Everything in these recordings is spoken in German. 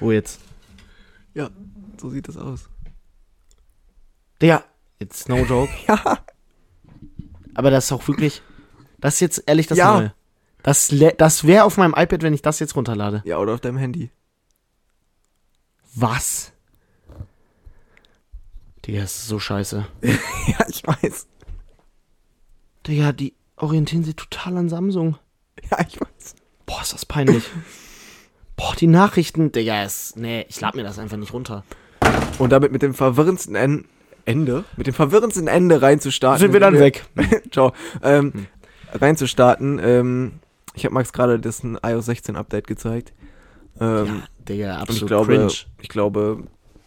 Wo jetzt? Ja, so sieht das aus. Digga, it's no joke. Ja. Aber das ist auch wirklich, das ist jetzt ehrlich das Ja. Neue. Das, das wäre auf meinem iPad, wenn ich das jetzt runterlade. Ja, oder auf deinem Handy. Was? Digga, das ist so scheiße. ja, ich weiß. Digga, die orientieren sich total an Samsung. Ja, ich weiß. Boah, ist das peinlich. Boah, die Nachrichten, Digga, ist, nee, ich lade mir das einfach nicht runter. Und damit mit dem verwirrendsten en Ende, mit dem verwirrendsten Ende reinzustarten. Sind wir dann weg. Ciao. Ähm, Reinzustarten. Ähm, ich habe Max gerade das iOS 16 Update gezeigt. Ähm, ja, Digga, und absolut ich glaube, cringe. ich glaube,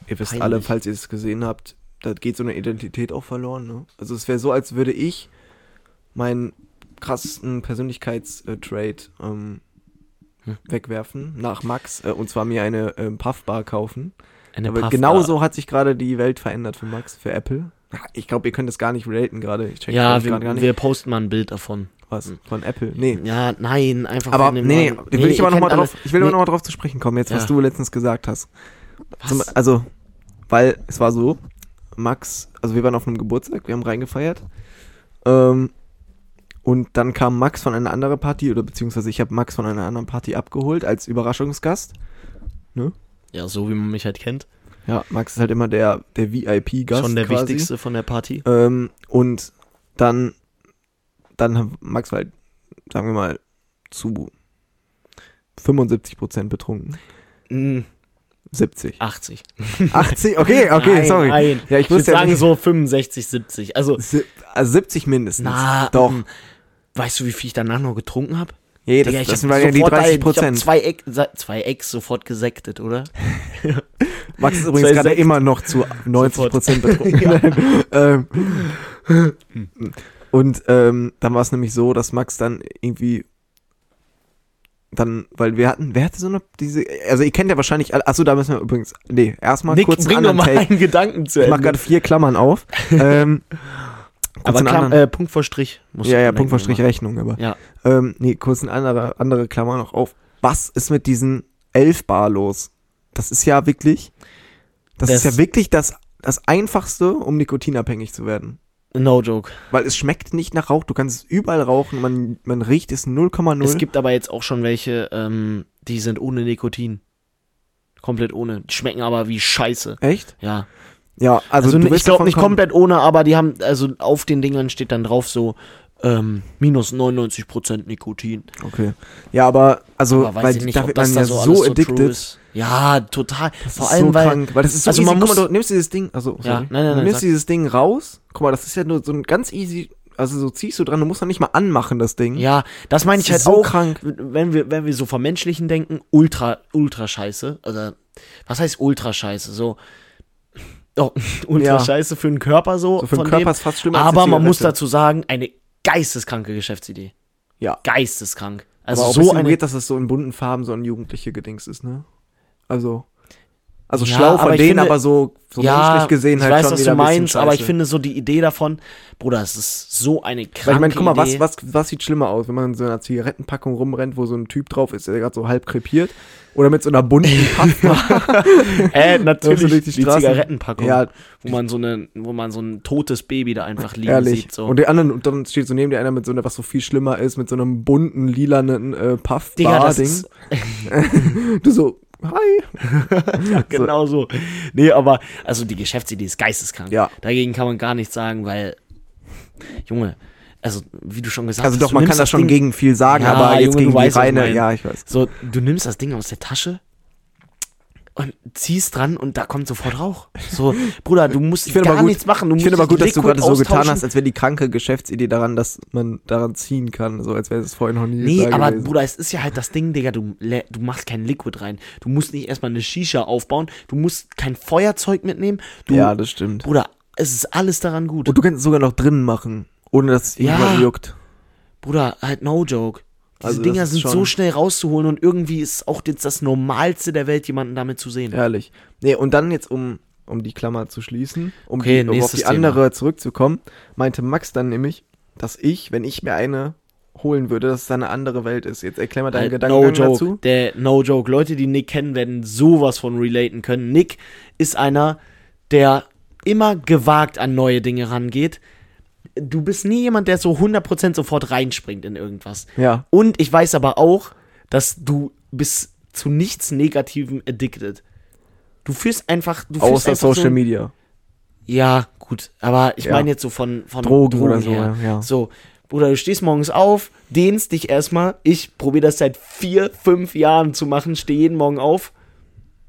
ihr wisst Peinlich. alle, falls ihr es gesehen habt, da geht so eine Identität auch verloren. Ne? Also es wäre so, als würde ich meinen krassesten Persönlichkeitstrade ähm, Hm. Wegwerfen nach Max äh, und zwar mir eine ähm, Puffbar kaufen. Eine Aber Puffbar. genau so hat sich gerade die Welt verändert für Max, für Apple. Ich glaube, ihr könnt das gar nicht relaten gerade. Ich check Ja, wir, gar nicht. wir posten mal ein Bild davon. Was? Von Apple? Nee. Ja, nein, einfach Aber nee, nee, will ich aber noch mal kennt drauf, ich will nee, aber noch mal drauf zu sprechen kommen, jetzt, was Ja. du letztens gesagt hast. Was? Zum, also, weil es war so, Max, also wir waren auf einem Geburtstag, wir haben reingefeiert. Ähm, und dann kam Max von einer anderen Party, oder beziehungsweise ich habe Max von einer anderen Party abgeholt als Überraschungsgast. ja, so wie man mich halt kennt. Ja, Max ist halt immer der, der VIP-Gast. Schon der quasi. wichtigste von der Party. Ähm, und dann, dann haben Max halt, sagen wir mal, zu 75% betrunken. Mm, 70. 80. 80? Okay, okay, nein, sorry. Nein. Ja, ich Ich würde ja sagen nicht- so 65, 70. Also, Also 70 mindestens. na, Doch. ähm, weißt du, wie viel ich danach noch getrunken habe? Ja, das, Digga, ich das waren ja die sofort 30 Ich hab Prozent. zwei, Eck, zwei Ecks sofort gesektet, oder? Max ist übrigens gerade immer noch zu 90 Sofort. Prozent betrunken. ähm, und ähm, dann war es nämlich so, dass Max dann irgendwie dann, weil wir hatten, wer hatte so eine, diese, also ihr kennt ja wahrscheinlich, alle- achso, da müssen wir übrigens, nee, erstmal Nick, kurz einen bring anderen mal einen Gedanken zu Ich mach Ende. gerade vier Klammern auf. ähm, kurz Aber einen Klam anderen- äh, Punkt vor Strich. musst ja, ja, Punkt vor Strich immer. Rechnung, aber. Ja. Ähm, nee, kurz eine andere, andere Klammer noch auf. Was ist mit diesen 11 Bar los? Das ist ja wirklich, das, Das- ist ja wirklich das, das einfachste, um nikotinabhängig zu werden. No joke. Weil es schmeckt nicht nach Rauch, du kannst es überall rauchen, man, man riecht es 0,0. Es gibt aber jetzt auch schon welche, ähm, die sind ohne Nikotin. Komplett ohne. Die schmecken aber wie Scheiße. Echt? Ja. Ja, also, Also, ich glaube nicht kommen- komplett ohne, aber die haben, also auf den Dingern steht dann drauf so, ähm, minus 99% Nikotin. Okay. Ja, aber, also, Aber weil ich nicht, da wird man ja so, so, so addicted. ist. Ja, total. Das Vor allem, so weil, krank, weil das ist so also easy. man Guck muss- mal, du nimmst dieses Ding, also, Ja, sorry. nein, nein, du nein, nimmst sag. dieses Ding raus. Guck mal, das ist ja nur so ein ganz easy, also so ziehst du dran, du musst noch nicht mal anmachen, das Ding. ja, das meine ich Das halt so auch. krank. Wenn wir, wenn wir so vom Menschlichen denken, ultra, ultra scheiße. Also, was heißt ultra scheiße? So, oh, ultra Ja. scheiße für den Körper so. So für den Körper dem. ist fast schlimmer als Aber die man muss dazu sagen, eine geisteskranke Geschäftsidee. Ja. Geisteskrank. Also aber auch so so eine. weird, dass es so in bunten Farben so ein jugendliche Gedings ist, ne? Also, also Ja, schlau von denen, finde- aber so, so menschlich gesehen ich halt weiß, schon was wieder du meinst, aber ich finde so die Idee davon, Bruder, es ist so eine kranke Weil ich meine, guck mal, was, was, was sieht schlimmer aus, wenn man in so einer Zigarettenpackung rumrennt, wo so ein Typ drauf ist, der gerade so halb krepiert, oder mit so einer bunten Pappe. Äh, natürlich die die? Zigarettenpackung, ja, wo man so eine, wo man so ein totes Baby da einfach liegen ehrlich. sieht. So. Und die anderen, und dann steht so neben dir einer mit so einer, was so viel schlimmer ist, mit so einem bunten, lilanen äh, Digga, das Puff-Bar-Ding. ist Du so, hi. genau so. Nee, aber also die Geschäftsidee ist geisteskrank. Ja. Dagegen kann man gar nichts sagen, weil Junge, also wie du schon gesagt Also hast, doch, du man kann das schon Ding, gegen viel sagen, Ja, aber jetzt Junge, gegen die reine, ja, ich weiß. So, du nimmst das Ding aus der Tasche und ziehst dran und da kommt sofort Rauch. So, Bruder, du musst gar gut- nichts machen. Du Ich finde aber gut, dass du gerade so getan hast, als wäre die kranke Geschäftsidee daran, dass man daran ziehen kann, so als wäre es vorhin noch nie Nee, aber gewesen. Bruder, es ist ja halt das Ding, Digga, du, du machst kein Liquid rein. Du musst nicht erstmal eine Shisha aufbauen, du musst kein Feuerzeug mitnehmen. Du, ja, das stimmt. Bruder, es ist alles daran gut. Und du kannst es sogar noch drinnen machen, ohne dass es Ja. irgendwann juckt. Bruder, halt no joke. Diese Also Dinger sind so schnell rauszuholen und irgendwie ist auch jetzt das Normalste der Welt, jemanden damit zu sehen. Ehrlich. Nee, und dann jetzt, um, um die Klammer zu schließen, um, Okay, die, um auf die andere zurückzukommen, meinte Max dann nämlich, dass ich, wenn ich mir eine holen würde, dass es eine andere Welt ist. Jetzt erklär mal deinen Halt, Gedanken no joke. dazu. Der No joke. Leute, die Nick kennen, werden sowas von relaten können. Nick ist einer, der immer gewagt an neue Dinge rangeht. Du bist nie jemand, der so 100% sofort reinspringt in irgendwas. Ja. Und ich weiß aber auch, dass du bist zu nichts Negativem addicted. Du führst einfach, du Außer einfach Social so, Media. Ja, gut, aber ich Ja. meine jetzt so von, von Drogen oder so, her. ja. So, Bruder, du stehst morgens auf, dehnst dich erstmal. Ich probiere das seit vier, fünf Jahren zu machen, stehe jeden Morgen auf,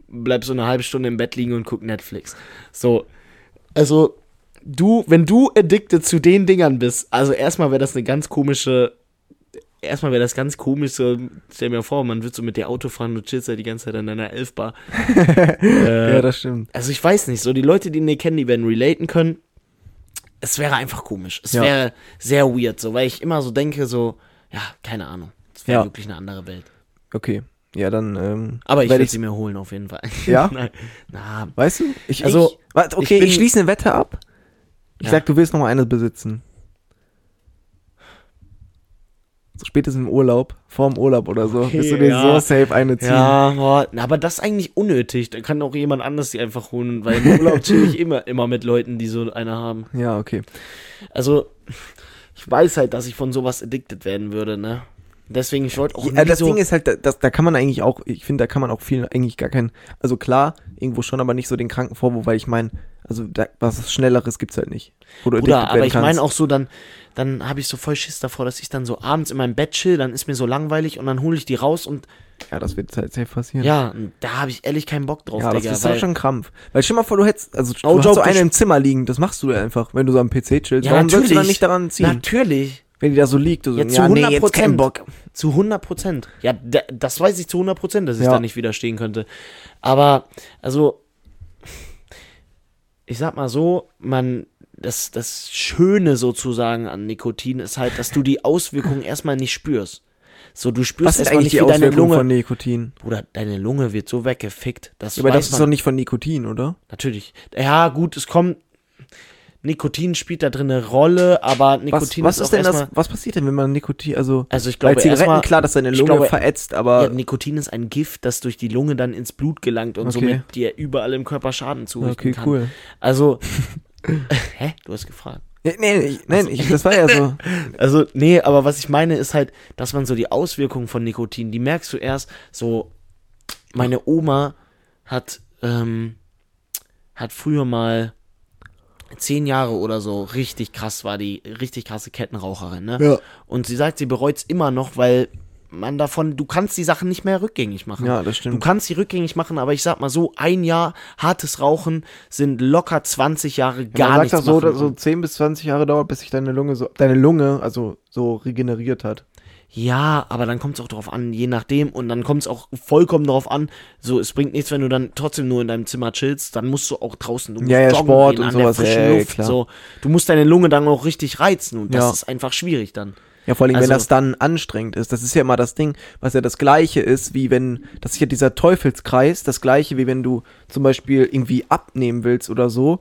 bleib so eine halbe Stunde im Bett liegen und guck Netflix. So, also du, wenn du addicted zu den Dingern bist, also erstmal wäre das eine ganz komische, erstmal wäre das ganz komisch, so, stell mir vor, man wird so mit dir Auto fahren, du chillst ja die ganze Zeit an deiner Elfbar. äh, Ja, das stimmt. also ich weiß nicht, so die Leute, die ihn kennen, die werden relaten können. Es wäre einfach komisch. Es Ja. wäre sehr weird, so, weil ich immer so denke, so, ja, keine Ahnung. Es wäre Ja. wirklich eine andere Welt. Okay. Ja, dann, ähm, Aber ich werd werde ich- sie mir holen, auf jeden Fall. Ja? Nein. Na, Weißt du? Ich, Also, ich, warte, okay, ich ich, schließe eine Wette ab. Ich Ja. sag, du willst noch mal eine besitzen. So spätestens im Urlaub, vorm Urlaub oder so, Okay, wirst du dir ja. so safe eine ziehen. ja, boah, aber das ist eigentlich unnötig. Da kann auch jemand anders die einfach holen, weil im Urlaub chill ich immer, immer mit Leuten, die so eine haben. Ja, okay. Also, ich weiß halt, dass ich von sowas addicted werden würde, ne? Deswegen, ich wollte auch Ja, das so, Ding ist halt, da- das, da kann man eigentlich auch, ich finde, da kann man auch viel eigentlich gar keinen, also klar, irgendwo schon, aber nicht so den kranken Vorwurf, weil ich meine, also da, was Schnelleres gibt's halt nicht. Du Bruder, aber ich meine auch so, dann, dann habe ich so voll Schiss davor, dass ich dann so abends in meinem Bett chill, dann ist mir so langweilig und dann hole ich die raus und Ja, das wird halt safe passieren. ja, da habe ich ehrlich keinen Bock drauf, Ja, das Digga. ist weil, doch schon ein Krampf. Weil stell mal vor, du hättest, also du No hast joke, so du eine im Zimmer liegen, das machst du einfach, wenn du so am PC chillst. Ja, Warum sollst du dann natürlich. nicht daran ziehen? Natürlich. Wenn die da so liegt, du so, Ja, zu ja, nee, 100 jetzt keinen Bock. Zu 100 Prozent. Ja, da, das weiß ich zu 100 Prozent, dass ich Ja. da nicht widerstehen könnte. Aber, also, ich sag mal so, man, das, das Schöne sozusagen an Nikotin ist halt, dass du die Auswirkungen erstmal nicht spürst. So, du spürst Was ist erstmal eigentlich nicht, die wie deine Lunge. von Nikotin? Bruder, deine Lunge wird so weggefickt, dass aber das ist man, doch nicht von Nikotin, oder? Natürlich. Ja, gut, es kommt. Nikotin spielt da drin eine Rolle, aber Was, Nikotin was ist, ist auch denn das, was passiert denn, wenn man Nikotin, also, Also ich bei glaube Zigaretten, erstmal, klar, dass deine Lunge glaube- verätzt, aber, ja, Nikotin ist ein Gift, das durch die Lunge dann ins Blut gelangt und Okay. somit dir überall im Körper Schaden zurichten okay, kann. cool. Also, hä? Du hast gefragt. Nee, nee, ich, nein, ich, das war ja so. Also, nee, aber was ich meine ist halt, dass man so die Auswirkungen von Nikotin, die merkst du erst so, meine Oma hat, ähm, hat früher mal zehn Jahre oder so richtig krass war die, richtig krasse Kettenraucherin, ne? Ja. Und sie sagt, sie bereut es immer noch, weil man davon, du kannst die Sachen nicht mehr rückgängig machen. Ja, das Du stimmt. kannst sie rückgängig machen, aber ich sag mal so, ein Jahr hartes Rauchen sind locker 20 Jahre gar man nichts sagt doch so, dass so 10 bis 20 Jahre dauert, bis sich deine Lunge so, deine Lunge, also so regeneriert hat. Ja, aber dann kommt es auch darauf an, je nachdem. Und dann kommt es auch vollkommen darauf an, so, es bringt nichts, wenn du dann trotzdem nur in deinem Zimmer chillst, dann musst du auch draußen, du musst Ja, ja, Sport gehen und an sowas, der frischen ja, ja, Luft. klar. So, du musst deine Lunge dann auch richtig reizen und das ist einfach schwierig dann. Ja, vor allem, Also- wenn das dann anstrengend ist. Das ist ja immer das Ding, was ja das Gleiche ist, wie wenn, das ist ja dieser Teufelskreis, das Gleiche, wie wenn du zum Beispiel irgendwie abnehmen willst oder so.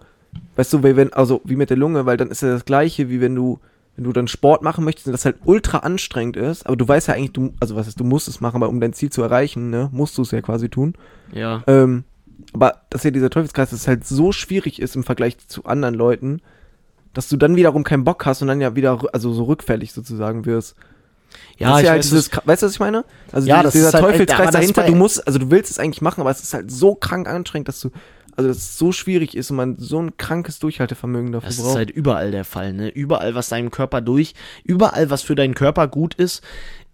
Weißt du, wie wenn, also wie mit der Lunge, weil dann ist ja das Gleiche, wie wenn du, wenn du dann Sport machen möchtest und das halt ultra anstrengend ist, aber du weißt ja eigentlich, du, also was ist, du musst es machen, aber um dein Ziel zu erreichen, ne, musst du es ja quasi tun. Ja. Ähm, aber dass ja dieser Teufelskreis, dass es halt so schwierig ist im Vergleich zu anderen Leuten, dass du dann wiederum keinen Bock hast und dann ja wieder, also so rückfällig sozusagen wirst. Ja, ich ja halt weiß, dieses, weißt du, was ich meine? Also Ja, die- das dieser halt- Teufelskreis das dahinter, du musst, also du willst es eigentlich machen, aber es ist halt so krank anstrengend, dass du, also dass es so schwierig ist und man so ein krankes Durchhaltevermögen dafür Das ist braucht. halt überall der Fall, ne? Überall, was deinem Körper durch, überall, was für deinen Körper gut ist,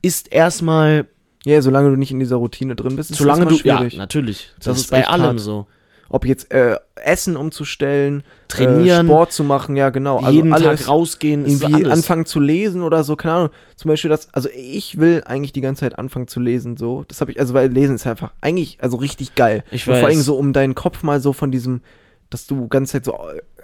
ist erstmal, ja, solange du nicht in dieser Routine drin bist, ist solange es du, erstmal ja, schwierig. natürlich, das, Das ist ist bei allem hart. so. Ob jetzt äh, Essen umzustellen, Trainieren, äh, Sport zu machen, ja genau. Also jeden alles. Tag rausgehen, irgendwie anfangen zu lesen oder so, keine Ahnung. Zum Beispiel das, also ich will eigentlich die ganze Zeit anfangen zu lesen, so. Das habe ich, also weil Lesen ist einfach eigentlich, also richtig geil. Ich Und Vor allem so, um deinen Kopf mal so von diesem, dass du ganze Zeit so,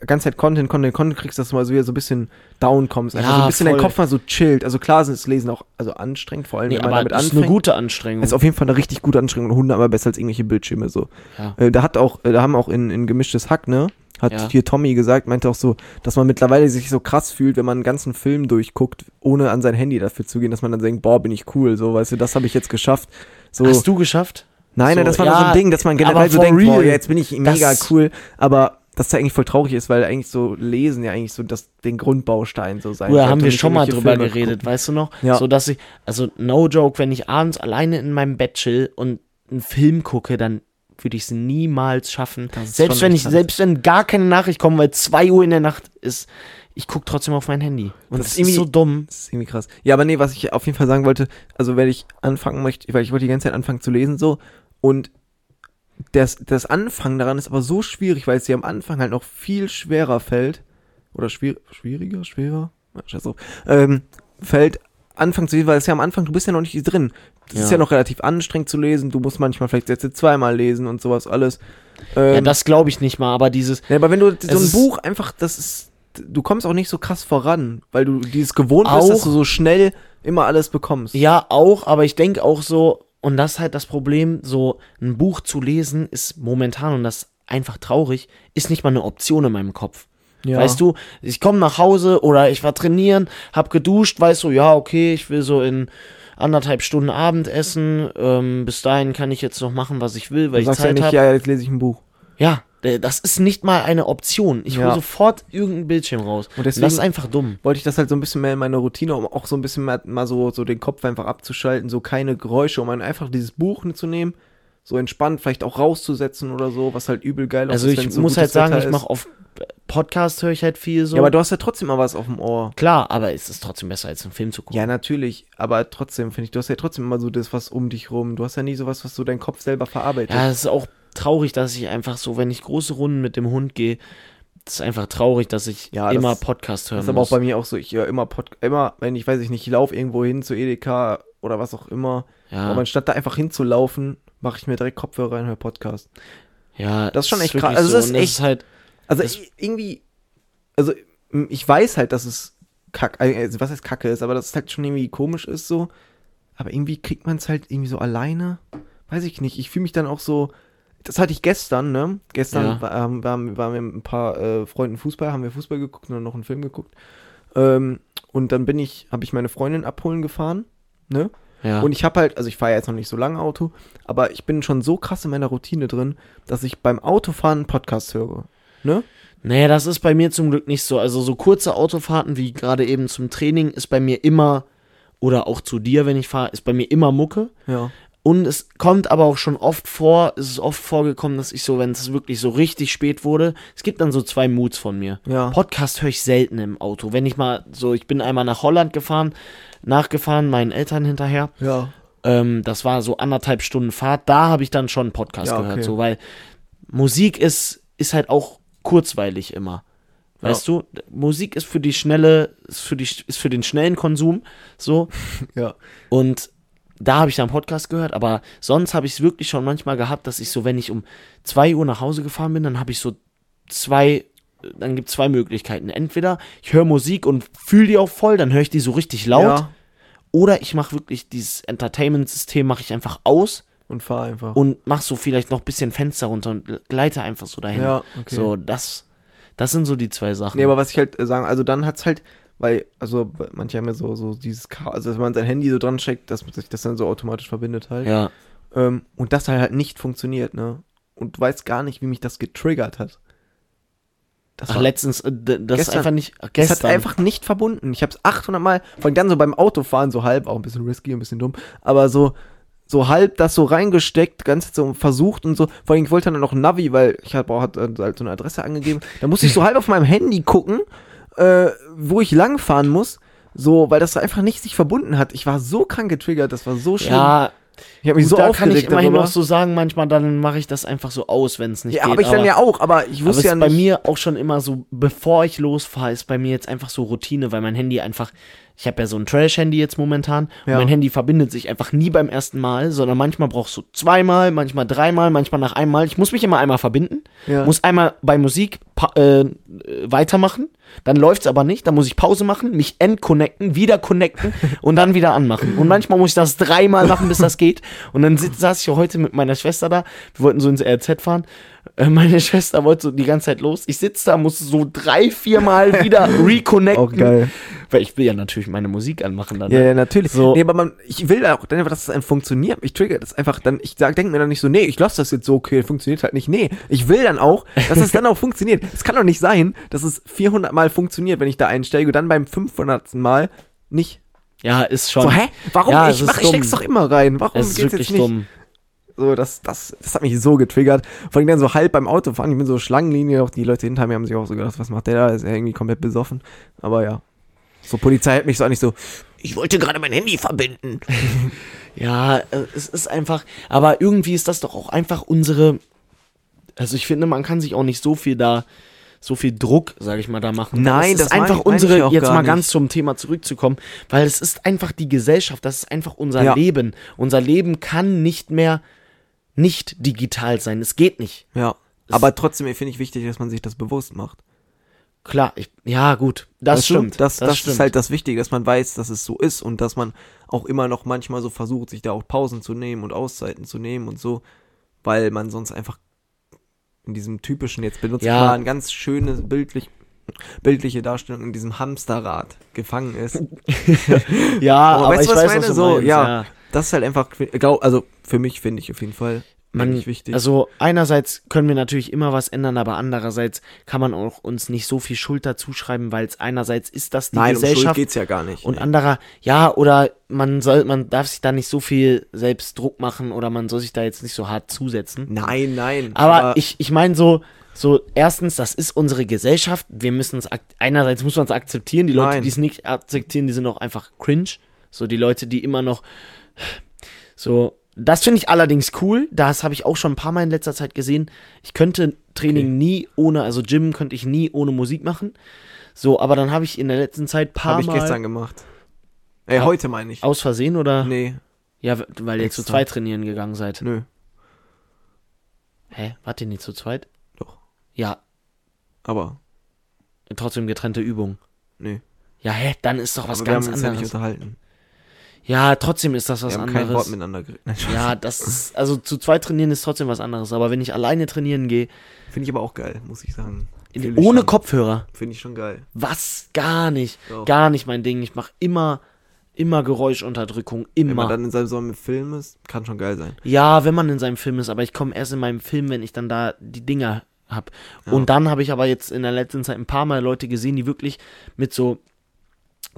ganze Zeit Content, Content, Content kriegst, dass du mal so wieder so ein bisschen down kommst. Einfach Ja, so ein bisschen voll. dein Kopf mal so chillt. Also klar ist das Lesen auch, also anstrengend, vor allem Nee, wenn man aber damit das ist anfängt. eine gute Anstrengung. ist auf jeden Fall eine richtig gute Anstrengung und hundertmal besser als irgendwelche Bildschirme so. ja. Äh, da hat auch, äh, da haben auch in, in gemischtes Hack, ne? hat Ja. hier Tommy gesagt, meinte auch so, dass man mittlerweile sich so krass fühlt, wenn man einen ganzen Film durchguckt, ohne an sein Handy dafür zu gehen, dass man dann denkt, boah, bin ich cool, so, weißt du, das habe ich jetzt geschafft. So, Hast du geschafft? Nein, nein, das war nur so ja, ein Ding, dass man generell so denkt, boah, real. jetzt bin ich mega cool, aber dass das eigentlich voll traurig ist, weil eigentlich so Lesen ja eigentlich so das, den Grundbaustein so sein Oder haben wir schon mal drüber Filme geredet, gucken. weißt du noch? Ja. So dass ich, also no joke, wenn ich abends alleine in meinem Bett chill und einen Film gucke, dann würde ich es niemals schaffen. Selbst wenn ich, selbst wenn gar keine Nachricht kommt, weil 2 Uhr in der Nacht ist, ich gucke trotzdem auf mein Handy. Und Das das, ist ist irgendwie- so dumm. Das ist irgendwie krass. Ja, aber nee, was ich auf jeden Fall sagen wollte, also wenn ich anfangen möchte, weil ich wollte die ganze Zeit anfangen zu lesen so und das, das Anfangen daran ist aber so schwierig, weil es dir am Anfang halt noch viel schwerer fällt oder schwier schwieriger, schwerer, ja, scheiß drauf, ähm, fällt anfangen zu lesen, weil es ja am Anfang, du bist ja noch nicht drin. Das ist Ja. ja noch relativ anstrengend zu lesen, du musst manchmal vielleicht Sätze zweimal lesen und sowas alles. Ähm, Ja, das glaube ich nicht mal, aber dieses, ja, aber wenn du so ein Buch einfach, das ist, du kommst auch nicht so krass voran, weil du dieses gewohnt bist, dass du so schnell immer alles bekommst. Ja, auch, aber ich denke auch so, und das ist halt das Problem, so ein Buch zu lesen ist momentan, und das ist einfach traurig, ist nicht mal eine Option in meinem Kopf. Ja. Weißt du, ich komme nach Hause oder ich war trainieren, hab geduscht, weißt du, ja, okay, ich will so in anderthalb Stunden Abendessen, ähm, bis dahin kann ich jetzt noch machen, was ich will, weil Du ich sagst ja Zeit nicht, habe. ja, jetzt lese ich ein Buch. Ja, das ist nicht mal eine Option. Ich Ja. hole sofort irgendeinen Bildschirm raus. Und deswegen- das ist einfach dumm. Wollte ich das halt so ein bisschen mehr in meine Routine, um auch so ein bisschen mehr, mal so, so den Kopf einfach abzuschalten, so keine Geräusche, um einfach dieses Buch zu nehmen, so entspannt, vielleicht auch rauszusetzen oder so, was halt übel geil Also ist, ich wenn so muss halt sagen, Wetter ich mache auf Podcast höre ich halt viel so. Ja, aber du hast ja trotzdem mal was auf dem Ohr. Klar, aber es ist trotzdem besser als einen Film zu gucken. Ja, natürlich, aber trotzdem finde ich, du hast ja trotzdem immer so das, was um dich rum. Du hast ja nie sowas, was so dein Kopf selber verarbeitet. Ja, es ist auch traurig, dass ich einfach so, wenn ich große Runden mit dem Hund gehe, das ist einfach traurig, dass ich Ja, das- immer Podcast hören Das ist aber muss. auch bei mir auch so. Ich höre immer, Pod immer, wenn ich weiß ich nicht, ich laufe irgendwo hin zu Edeka oder was auch immer. ja, Aber anstatt da einfach hinzulaufen, mache ich mir direkt Kopfhörer rein und höre Podcast. ja, das ist schon echt krass. Also so. es ist das echt- ist halt, Also Das- ich, irgendwie, also m, ich weiß halt, dass es kack, also was heißt Kacke ist, aber dass es halt schon irgendwie komisch ist so. Aber irgendwie kriegt man es halt irgendwie so alleine. Weiß ich nicht. Ich fühle mich dann auch so. Das hatte ich gestern, ne? Gestern Ja. ähm, waren, waren wir mit ein paar äh, Freunden Fußball, haben wir Fußball geguckt und dann noch einen Film geguckt. Ähm, und dann bin ich, habe ich meine Freundin abholen gefahren, ne? ja. Und ich habe halt, also ich fahre ja jetzt noch nicht so lange Auto, aber ich bin schon so krass in meiner Routine drin, dass ich beim Autofahren einen Podcast höre. Ne? Nee, das ist bei mir zum Glück nicht so. Also so kurze Autofahrten wie gerade eben zum Training ist bei mir immer, oder auch zu dir, wenn ich fahre, ist bei mir immer Mucke. Ja. Und es kommt aber auch schon oft vor, es ist oft vorgekommen, dass ich so, wenn es wirklich so richtig spät wurde, es gibt dann so zwei Moods von mir. Ja. Podcast höre ich selten im Auto. Wenn ich mal so, ich bin einmal nach Holland gefahren, nachgefahren, meinen Eltern hinterher. Ja. Ähm, das war so anderthalb Stunden Fahrt. Da habe ich dann schon einen Podcast Ja, gehört, okay. so, weil Musik ist, ist halt auch kurzweilig immer. Weißt du, Musik ist für die schnelle, ist für die, ist für den schnellen Konsum, so. Ja. Und da habe ich dann einen Podcast gehört, aber sonst habe ich es wirklich schon manchmal gehabt, dass ich so, wenn ich um 2 Uhr nach Hause gefahren bin, dann habe ich so zwei, dann gibt es zwei Möglichkeiten. Entweder ich höre Musik und fühle die auch voll, dann höre ich die so richtig laut, Ja. oder ich mache wirklich dieses Entertainment-System, mache ich einfach aus Und fahr einfach. und mache so vielleicht noch ein bisschen Fenster runter und gleite einfach so dahin. ja, okay. So, das, das sind so die zwei Sachen. Nee, aber was ich halt äh, sagen, also dann hat's halt, weil, also manche haben ja so, so dieses also dass man sein Handy so dran steckt, dass sich das dann so automatisch verbindet halt. ja. Ähm, und das halt nicht funktioniert, ne? Und du weißt gar nicht, wie mich das getriggert hat. Das Ach, letztens, äh, das ist Gestern- einfach nicht, Es gestern. hat einfach nicht verbunden. Ich habe es 800 Mal, vor allem dann so beim Autofahren so halb, auch ein bisschen risky, ein bisschen dumm, aber so so halb das so reingesteckt, ganz so versucht und so. Vor allem ich wollte dann noch ein Navi, weil ich habe auch hat, äh, halt so eine Adresse angegeben. Da musste ich so halb auf meinem Handy gucken, äh, wo ich langfahren muss. So, weil das einfach nicht sich verbunden hat. Ich war so krank getriggert, das war so schlimm. ja, ich habe mich so da aufgeregt kann ich immerhin darüber. noch so sagen, manchmal dann mache ich das einfach so aus, wenn es nicht ja, geht. aber ich dann ja auch, aber ich aber wusste ja ist nicht. bei mir auch schon immer so, bevor ich losfahre, ist bei mir jetzt einfach so Routine, weil mein Handy einfach, ich habe ja so ein Trash-Handy jetzt momentan. Ja. Und mein Handy verbindet sich einfach nie beim ersten Mal, sondern manchmal brauchst du zweimal, manchmal dreimal, manchmal nach einmal. Ich muss mich immer einmal verbinden, Ja. muss einmal bei Musik äh, äh, weitermachen, dann läuft's aber nicht, dann muss ich Pause machen, mich entconnecten, wieder connecten und dann wieder anmachen. Und manchmal muss ich das dreimal machen, bis das geht. Und dann saß ich heute mit meiner Schwester da, wir wollten so ins RZ fahren. Äh, Meine Schwester wollte so die ganze Zeit los. Ich sitze da, muss so drei, vier Mal wieder reconnecten. Auch geil. Weil ich will ja natürlich meine Musik anmachen dann. Ja, ne? ja, natürlich. So. Nee, aber man, ich will auch dann einfach, dass es einem funktioniert. Ich trigger das einfach dann, ich denke mir dann nicht so, nee, ich lasse das jetzt so, okay, funktioniert halt nicht. Nee, ich will dann auch, dass es dann auch funktioniert. Es kann doch nicht sein, dass es 400 Mal funktioniert, wenn ich da einsteige und dann beim 500. Mal nicht. Ja, ist schon. So, hä? Warum? Ja, ich mach, ich steck's doch immer rein. Warum Es ist geht's wirklich jetzt nicht? dumm. So, das, das, das hat mich so getriggert. Vor allem dann so halb beim Autofahren, ich bin so Schlangenlinie, auch die Leute hinter mir haben sich auch so gedacht, was macht der da? Ist er irgendwie komplett besoffen. Aber ja. So, Polizei hat mich so nicht so, ich wollte gerade mein Handy verbinden. Ja, äh, es ist einfach. Aber irgendwie ist das doch auch einfach unsere. Also ich finde, man kann sich auch nicht so viel da, so viel Druck, sage ich mal, da machen. Nein, es das ist einfach ich unsere. Jetzt mal nicht. ganz zum Thema zurückzukommen, weil es ist einfach die Gesellschaft. Das ist einfach unser Ja. Leben. Unser Leben kann nicht mehr nicht digital sein. Es geht nicht. Ja. Aber trotzdem finde ich wichtig, dass man sich das bewusst macht. Klar, ich, ja gut, das du? stimmt. Das, das, stimmt. ist halt das Wichtige, dass man weiß, dass es so ist und dass man auch immer noch manchmal so versucht, sich da auch Pausen zu nehmen und Auszeiten zu nehmen und so, weil man sonst einfach in diesem typischen, jetzt benutzt Ja. man mal eine ganz schöne bildlich, bildliche Darstellung in diesem Hamsterrad gefangen ist. ja, aber, weißt ich du, was weiß, ich meine? was du so, meinst, ja, Das ist halt einfach, glaub, also für mich finde ich auf jeden Fall man, wichtig. Also einerseits können wir natürlich immer was ändern, aber andererseits kann man auch uns nicht so viel Schuld dazu schreiben, weil es einerseits ist das die Nein, um Schuld Gesellschaft geht's ja gar nicht. und nee. anderer, ja, oder man soll, man darf sich da nicht so viel selbst Druck machen oder man soll sich da jetzt nicht so hart zusetzen. Nein, nein. Aber, ich, ich meine so, so erstens, das ist unsere Gesellschaft. Wir müssen es, einerseits muss man es akzeptieren. Die Leute, Nein. die es nicht akzeptieren, die sind auch einfach cringe. So die Leute, die immer noch so, das finde ich allerdings cool. Das habe ich auch schon ein paar Mal in letzter Zeit gesehen. Ich könnte Training Okay. nie ohne, also Gym könnte ich nie ohne Musik machen. So, aber dann habe ich in der letzten Zeit paar Habe ich Mal gestern gemacht. Ja. heute meine ich. aus Versehen oder? Nee, Ja, weil ihr zu Extra. zweit trainieren gegangen seid. nö. Hä? Wart ihr nicht zu zweit? Doch. Ja, Aber, trotzdem getrennte Übung. nee. Ja, hä? Dann ist doch was Aber wir ganz haben uns ja nicht anderes. unterhalten. Ja, trotzdem ist das was wir haben kein Wort anderes. miteinander geredet. Ja, das ist, also zu zweit trainieren ist trotzdem was anderes. Aber wenn ich alleine trainieren gehe, Finde ich aber auch geil, muss ich sagen. Ich ohne schon. Kopfhörer, Finde ich schon geil. was? Gar nicht. Doch. Gar nicht mein Ding. Ich mache immer, immer Geräuschunterdrückung. Wenn man Immer. dann in seinem Sommer Film ist, kann schon geil sein. Ja, wenn man in seinem Film ist, aber ich komme erst in meinem Film, wenn ich dann da die Dinger hab. Ja. Und dann habe ich aber jetzt in der letzten Zeit ein paar Mal Leute gesehen, die wirklich mit so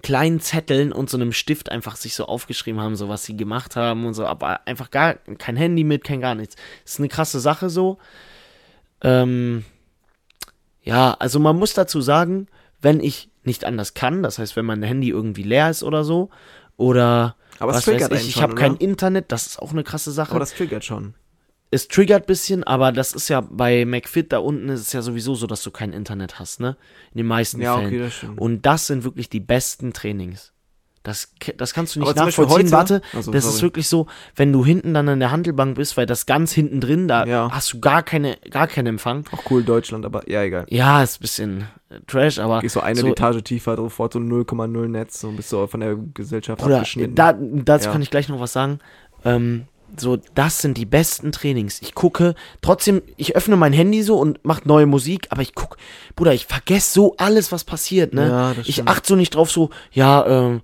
kleinen Zetteln und so einem Stift einfach sich so aufgeschrieben haben, so was sie gemacht haben und so, aber einfach gar kein Handy mit, kein gar nichts. ist eine krasse Sache so. Ähm, ja, also man muss dazu sagen, wenn ich nicht anders kann, das heißt, wenn mein Handy irgendwie leer ist oder so, oder Aber was weiß ich, ich habe kein? Internet, das ist auch eine krasse Sache Aber das triggert schon. Es triggert bisschen, aber das ist ja bei McFit da unten ist es ja sowieso so, dass du kein Internet hast, ne? In den meisten Ja, Fällen. okay, das stimmt. Und das sind wirklich die besten Trainings. Das, das kannst du nicht Aber nachvollziehen. heute- Warte, Also, das sorry. ist wirklich so, wenn du hinten dann an der Handelbank bist, weil das ganz hinten drin, da Ja. hast du gar keine, gar keinen Empfang. Auch cool Deutschland, aber ja, egal. Ja, ist ein bisschen äh, Trash, aber Gehst so eine so, Etage tiefer, sofort so 0,0 Netz, so bist du von der Gesellschaft Bruder, abgeschnitten. da, dazu Ja. kann ich gleich noch was sagen. Ähm, so, das sind die besten Trainings. Ich gucke, trotzdem, ich öffne mein Handy so und mache neue Musik, aber ich guck, Bruder, ich vergesse so alles, was passiert, ne? Ja, das ich achte so nicht drauf, so, ja, ähm,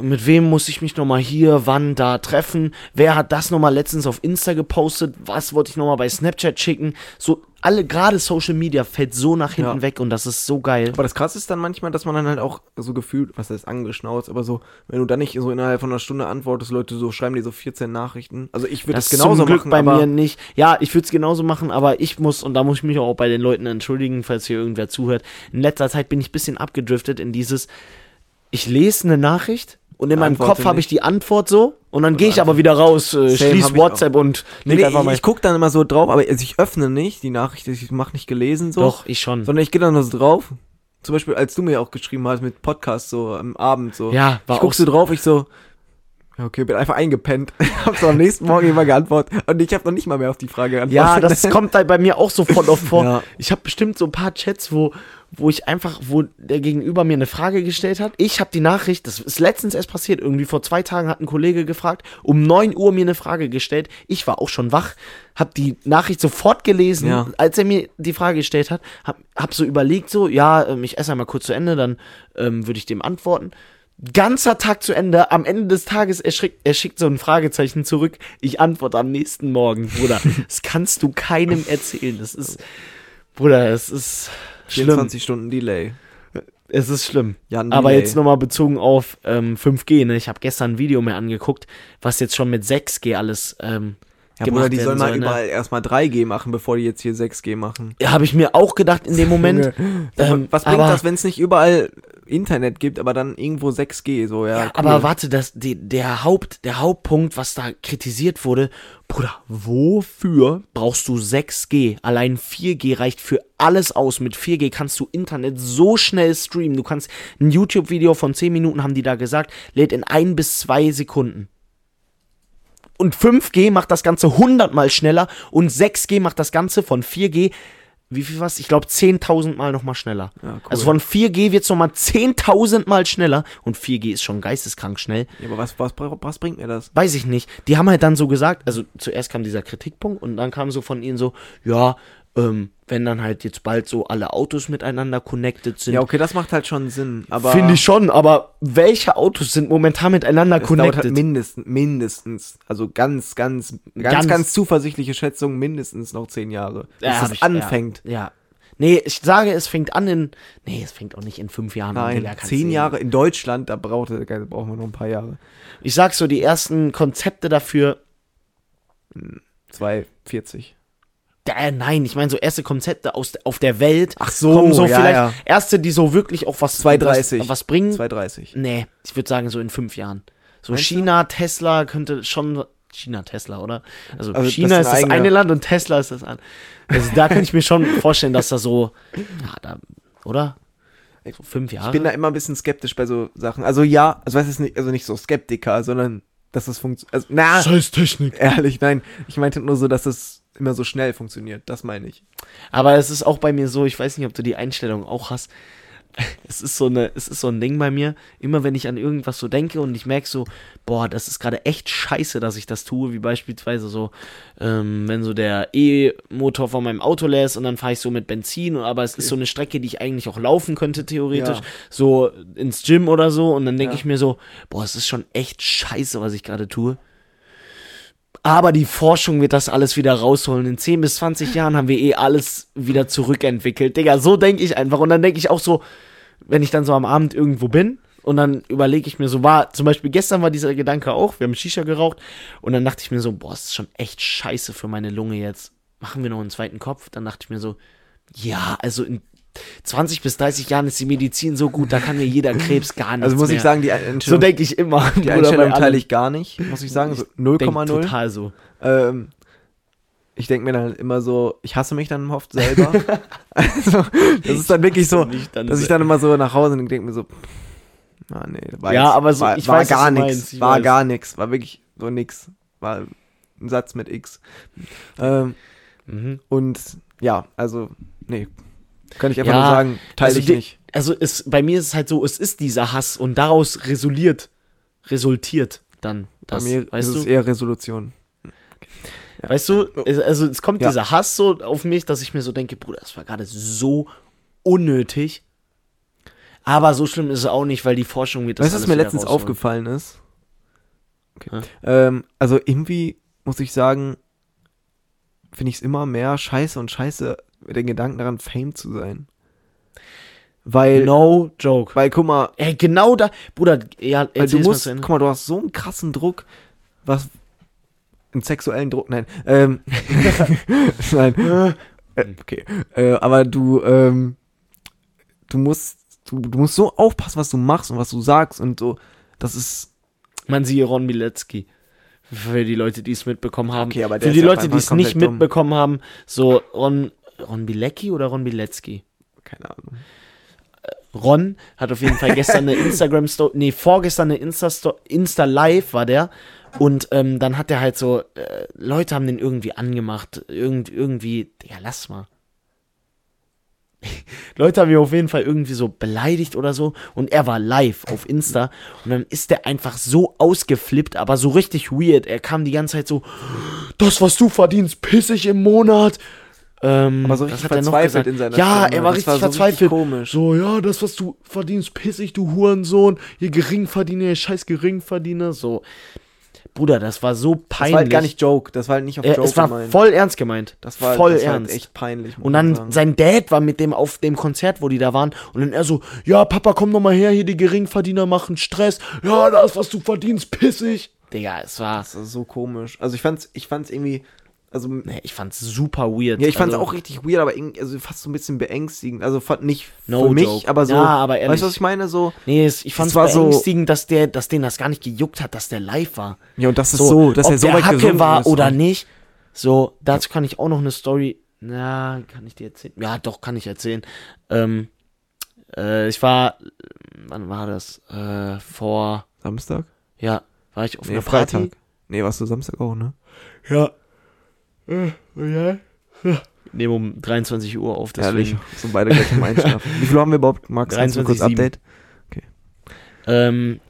mit wem muss ich mich nochmal hier, wann, da treffen? Wer hat das nochmal letztens auf Insta gepostet? Was wollte ich nochmal bei Snapchat schicken? So, alle, gerade Social Media fällt so nach hinten Ja. weg und das ist so geil. Aber das krasse ist dann manchmal, dass man dann halt auch so gefühlt, was heißt angeschnauzt, aber so, wenn du dann nicht so innerhalb von einer Stunde antwortest, Leute so schreiben dir so 14 Nachrichten. Also ich würde Das genauso zum Glück machen, bei mir nicht. Ja, ich würde es genauso machen, aber ich muss, und da muss ich mich auch bei den Leuten entschuldigen, falls hier irgendwer zuhört. In letzter Zeit bin ich ein bisschen abgedriftet in dieses, ich lese eine Nachricht und in meinem Antworte Kopf habe ich die Antwort so und dann gehe ich aber wieder raus, äh, Same schließ hab ich WhatsApp und Nee, leg einfach ich, mal. ich guck dann immer so drauf, aber also ich öffne nicht die Nachricht, ich mache nicht gelesen so. Doch, ich schon. Sondern ich gehe dann nur so drauf, zum Beispiel, als du mir auch geschrieben hast mit Podcast so am Abend so. Ja, war ich guck auch so drauf, ich so, okay, bin einfach eingepennt. hab so am nächsten Morgen immer geantwortet und ich habe noch nicht mal mehr auf die Frage geantwortet. Ja, das kommt halt bei mir auch so voll oft vor. Ja. Ich habe bestimmt so ein paar Chats, wo, wo ich einfach, wo der Gegenüber mir eine Frage gestellt hat. Ich habe die Nachricht, das ist letztens erst passiert, irgendwie vor zwei Tagen hat ein Kollege gefragt, um 9 Uhr mir eine Frage gestellt. Ich war auch schon wach, habe die Nachricht sofort gelesen, Ja. als er mir die Frage gestellt hat, hab, hab so überlegt, so, ja, ähm, ich esse einmal kurz zu Ende, dann ähm, würde ich dem antworten. Ganzer Tag zu Ende, am Ende des Tages, er, schickt, er schickt so ein Fragezeichen zurück. Ich antworte am nächsten Morgen, Bruder. Das kannst du keinem erzählen. Das ist, Bruder, es ist schlimm. 24 Stunden Delay. Es ist schlimm. Ja, Aber jetzt nochmal bezogen auf ähm, 5G, ne? Ich habe gestern ein Video mir angeguckt, was jetzt schon mit 6G alles ähm, Ja, gemacht Bruder, die sollen mal soll, ne? überall erstmal 3G machen, bevor die jetzt hier 6G machen. Ja, habe ich mir auch gedacht in dem Moment. ähm, Was bringt aber, das, wenn es nicht überall Internet gibt, aber dann irgendwo 6G? So, ja, Ja, cool. aber warte, das, die, der, Haupt, der Hauptpunkt, was da kritisiert wurde, Bruder, wofür brauchst du 6G? Allein 4G reicht für alles aus. Mit 4G kannst du Internet so schnell streamen. Du kannst ein YouTube-Video von 10 Minuten, haben die da gesagt, lädt in ein bis zwei Sekunden. Und 5G macht das Ganze 100 mal schneller und 6G macht das Ganze von 4G, wie viel was? Ich glaube 10.000 mal nochmal schneller. Ja, cool. Also von 4G wird es nochmal 10.000 mal schneller und 4G ist schon geisteskrank schnell. Ja, aber was, was, was bringt mir das? Weiß ich nicht. Die haben halt dann so gesagt, also zuerst kam dieser Kritikpunkt und dann kam so von ihnen so, ja, ähm, wenn dann halt jetzt bald so alle Autos miteinander connected sind. Ja, okay, das macht halt schon Sinn. Finde ich schon, aber welche Autos sind momentan miteinander es connected? halt mindestens, mindestens, also ganz, ganz, ganz, Ganz- ganz, zuversichtliche Schätzung, mindestens noch zehn Jahre. Bis Ja, es ich- anfängt. Ja, ja. Nee, ich sage, es fängt an in. Nee, es fängt auch nicht in fünf Jahren an. Nein, kannst zehn Jahre in Deutschland, da braucht, da brauchen wir noch ein paar Jahre. Ich sag so, die ersten Konzepte dafür. 240. Äh, nein, ich meine so erste Konzepte aus, auf der Welt. Ach so, kommen so ja, vielleicht ja. erste, die so wirklich auch was 230. Was, was bringen. 230. Nee, ich würde sagen so in fünf Jahren. So Meinst du? China, Tesla könnte schon. China, Tesla, oder? Also, Also, China das ist das eine eine eigene- Land und Tesla ist das andere. Also da könnte ich mir schon vorstellen, dass da so. Ja, da, oder? So fünf Jahre. Ich bin da immer ein bisschen skeptisch bei so Sachen. Also ja, also weiß es nicht, also nicht so Skeptiker, sondern dass es funktioniert. Also, na, Scheiß Technik. ehrlich, nein. Ich meinte nur so, dass es immer so schnell funktioniert. Das meine ich. Aber es ist auch bei mir so, ich weiß nicht, ob du die Einstellung auch hast. Es ist so eine, es ist so ein Ding bei mir. Immer wenn ich an irgendwas so denke und ich merke so, boah, das ist gerade echt scheiße, dass ich das tue, wie beispielsweise so, ähm, wenn so der E-Motor von meinem Auto ist und dann fahre ich so mit Benzin, aber es ist so eine Strecke, die ich eigentlich auch laufen könnte, theoretisch, Ja. so ins Gym oder so und dann denke Ja. ich mir so, boah, es ist schon echt scheiße, was ich gerade tue. Aber die Forschung wird das alles wieder rausholen. In 10 bis 20 Jahren haben wir eh alles wieder zurückentwickelt. Digga, so denke ich einfach. Und dann denke ich auch so, wenn ich dann so am Abend irgendwo bin und dann überlege ich mir so, war, zum Beispiel gestern war dieser Gedanke auch, wir haben Shisha geraucht und dann dachte ich mir so, boah, ist schon echt scheiße für meine Lunge jetzt. Machen wir noch einen zweiten Kopf? Dann dachte ich mir so, ja, also in 20 bis 30 Jahren ist die Medizin so gut, da kann mir jeder Krebs gar nichts Also muss mehr. ich sagen, die so Einstellung, denke ich immer. die Bruder, Einstellung teile ich gar nicht, muss ich sagen. So Denk 0,0. Total so. Ähm, ich denke mir dann immer so, ich hasse mich dann oft selber. also, das ist dann wirklich so, dann dass ich dann immer so nach Hause und denke mir so, ah nee, war Ja, jetzt, aber so, war, ich war weiß, gar nichts, war weiß. gar nichts, war wirklich so nix, war ein Satz mit X. Ähm, Mhm. und ja, also, nee, kann ich einfach Ja, nur sagen, teile also ich die- nicht. Also es, bei mir ist es halt so, es ist dieser Hass und daraus resultiert, resultiert dann das, Bei mir weißt ist du? es eher Resolution. Weißt du, es, also es kommt Ja. dieser Hass so auf mich, dass ich mir so denke, Bruder, das war gerade so unnötig. Aber so schlimm ist es auch nicht, weil die Forschung wird das Weißt du, was mir letztens rausholen. aufgefallen ist? Okay. Ja. Ähm, also irgendwie muss ich sagen, finde ich es immer mehr scheiße und scheiße, den Gedanken daran, Fame zu sein. Weil, No joke. weil guck mal, Ey, genau da, Bruder, ja, weil du musst, guck mal, du hast so einen krassen Druck, was, einen sexuellen Druck, nein, ähm, nein, äh, okay, äh, aber du, ähm, du musst, du, du musst so aufpassen, was du machst und was du sagst und so, das ist, Man siehe Ron Bilecki. Für die Leute, die es mitbekommen haben. Okay, aber der Für die Leute, die es nicht dumm. mitbekommen haben, so Ron, Ron Bilecki oder Ron Bilecki? keine Ahnung. Ron hat auf jeden Fall gestern eine Instagram Story, nee, vorgestern eine Insta Insta Live war der und ähm, dann hat er halt so äh, Leute haben den irgendwie angemacht, irgend irgendwie, ja, lass mal. Leute haben ihn auf jeden Fall irgendwie so beleidigt oder so und er war live auf Insta und dann ist der einfach so ausgeflippt, aber so richtig weird. Er kam die ganze Zeit so, das was du verdienst, pissig im Monat. Ähm, Aber so richtig hat er noch verzweifelt in seiner Ja, Stimme. er war Das richtig war so richtig verzweifelt. komisch. So, ja, das was du verdienst, pissig, du Hurensohn, ihr Geringverdiener, ihr scheiß Geringverdiener, so. Bruder, das war so Das peinlich. war halt gar nicht Joke, das war halt nicht auf äh, Joke es war gemeint. voll ernst gemeint. das war, voll das war ernst. Halt echt peinlich. Und dann sagen. sein Dad war mit dem auf dem Konzert, wo die da waren. Und dann er so, ja, Papa, komm noch mal her, hier die Geringverdiener machen Stress. Ja, das, was du verdienst, pissig. Digga, es war, Das ist so komisch. Also ich fand's, ich fand's irgendwie, also nee, ich fand's super weird. ja, ich fand's also, auch richtig weird, aber also fast so ein bisschen beängstigend. Also fand nicht No für mich, joke. aber so. Ja, aber ehrlich. Weißt du, was ich meine? So. Nee, es, ich fand's war so- beängstigend, dass der, dass denen das gar nicht gejuckt hat, dass der live war. Ja, und das ist so, dass ob er so der weit Hacke war oder nicht. So, dazu kann ich auch noch eine Story. Na, kann ich dir erzählen? Ja, doch, kann ich erzählen. Ähm, äh, ich war, wann war das? Äh, vor, Samstag? ja, war ich auf Nee, einer Party? Freitag. Nee, warst du Samstag auch, ne? Ja. Äh, ja. Wir nehmen um 23 Uhr auf, Ehrlich. deswegen. So beide gleich im Einschlafen. Wie viel haben wir überhaupt, Max? Kannst du kurz 23,7. Update? Ähm,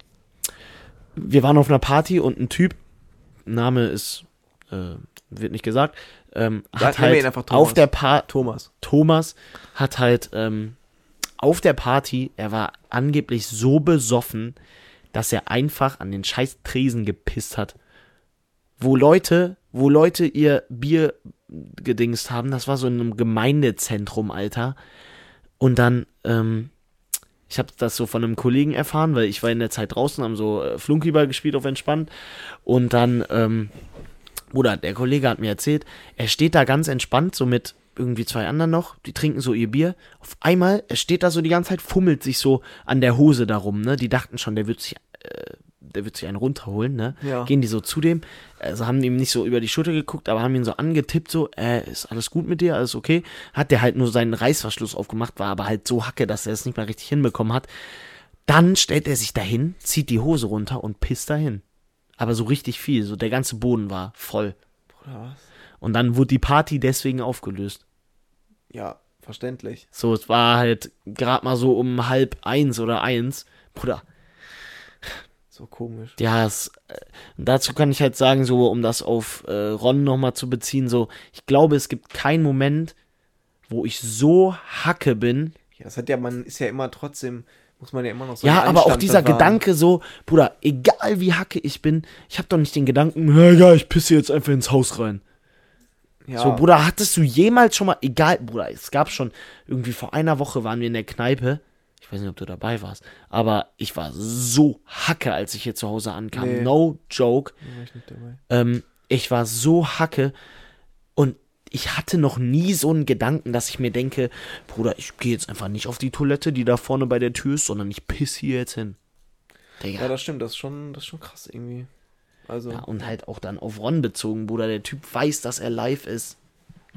wir waren auf einer Party und ein Typ, Name ist, äh, wird nicht gesagt, ähm, hat halt einfach Thomas. auf der Party, Thomas. Thomas hat halt ähm, auf der Party, er war angeblich so besoffen, dass er einfach an den scheiß Tresen gepisst hat. Wo Leute, wo Leute ihr Bier gedingst haben, das war so in einem Gemeindezentrum, Alter. Und dann, ähm, ich habe das so von einem Kollegen erfahren, weil ich war in der Zeit draußen, haben so äh, Flunkyball gespielt auf entspannt. Und dann, ähm, Bruder, der Kollege hat mir erzählt, er steht da ganz entspannt, so mit irgendwie zwei anderen noch, die trinken so ihr Bier. Auf einmal, er steht da so die ganze Zeit, fummelt sich so an der Hose darum, ne? Die dachten schon, der wird sich, äh, der wird sich einen runterholen, ne? Ja. Gehen die so zu dem, also haben ihm nicht so über die Schulter geguckt, aber haben ihn so angetippt, so, äh, ist alles gut mit dir, alles okay? Hat der halt nur seinen Reißverschluss aufgemacht, war aber halt so hacke, dass er es nicht mal richtig hinbekommen hat. Dann stellt er sich dahin, zieht die Hose runter und pisst dahin. Aber so richtig viel, so der ganze Boden war voll. Bruder, was? Und dann wurde die Party deswegen aufgelöst. Ja, verständlich. So, es war halt gerade mal so um halb eins oder eins. Bruder, So komisch. ja, es, äh, dazu kann ich halt sagen, so, um das auf äh, Ron nochmal zu beziehen, so, ich glaube, es gibt keinen Moment, wo ich so hacke bin. Ja, das hat ja, man ist ja immer trotzdem, muss man ja immer noch so Ja, aber auch dieser bewahren. Gedanke so, Bruder, egal wie hacke ich bin, ich habe doch nicht den Gedanken, ja, egal, ich pisse jetzt einfach ins Haus rein. Ja, So, Bruder, hattest du jemals schon mal, egal, Bruder, es gab schon, irgendwie vor einer Woche waren wir in der Kneipe, ich weiß nicht, ob du dabei warst, aber ich war so hacke, als ich hier zu Hause ankam. Nee. No joke. War ich nicht dabei. Ähm, ich war so hacke und ich hatte noch nie so einen Gedanken, dass ich mir denke, Bruder, ich gehe jetzt einfach nicht auf die Toilette, die da vorne bei der Tür ist, sondern ich piss hier jetzt hin. Digga. Ja, das stimmt, das ist schon, das ist schon krass irgendwie. Also, ja, und halt auch dann auf Ron bezogen, Bruder. Der Typ weiß, dass er live ist.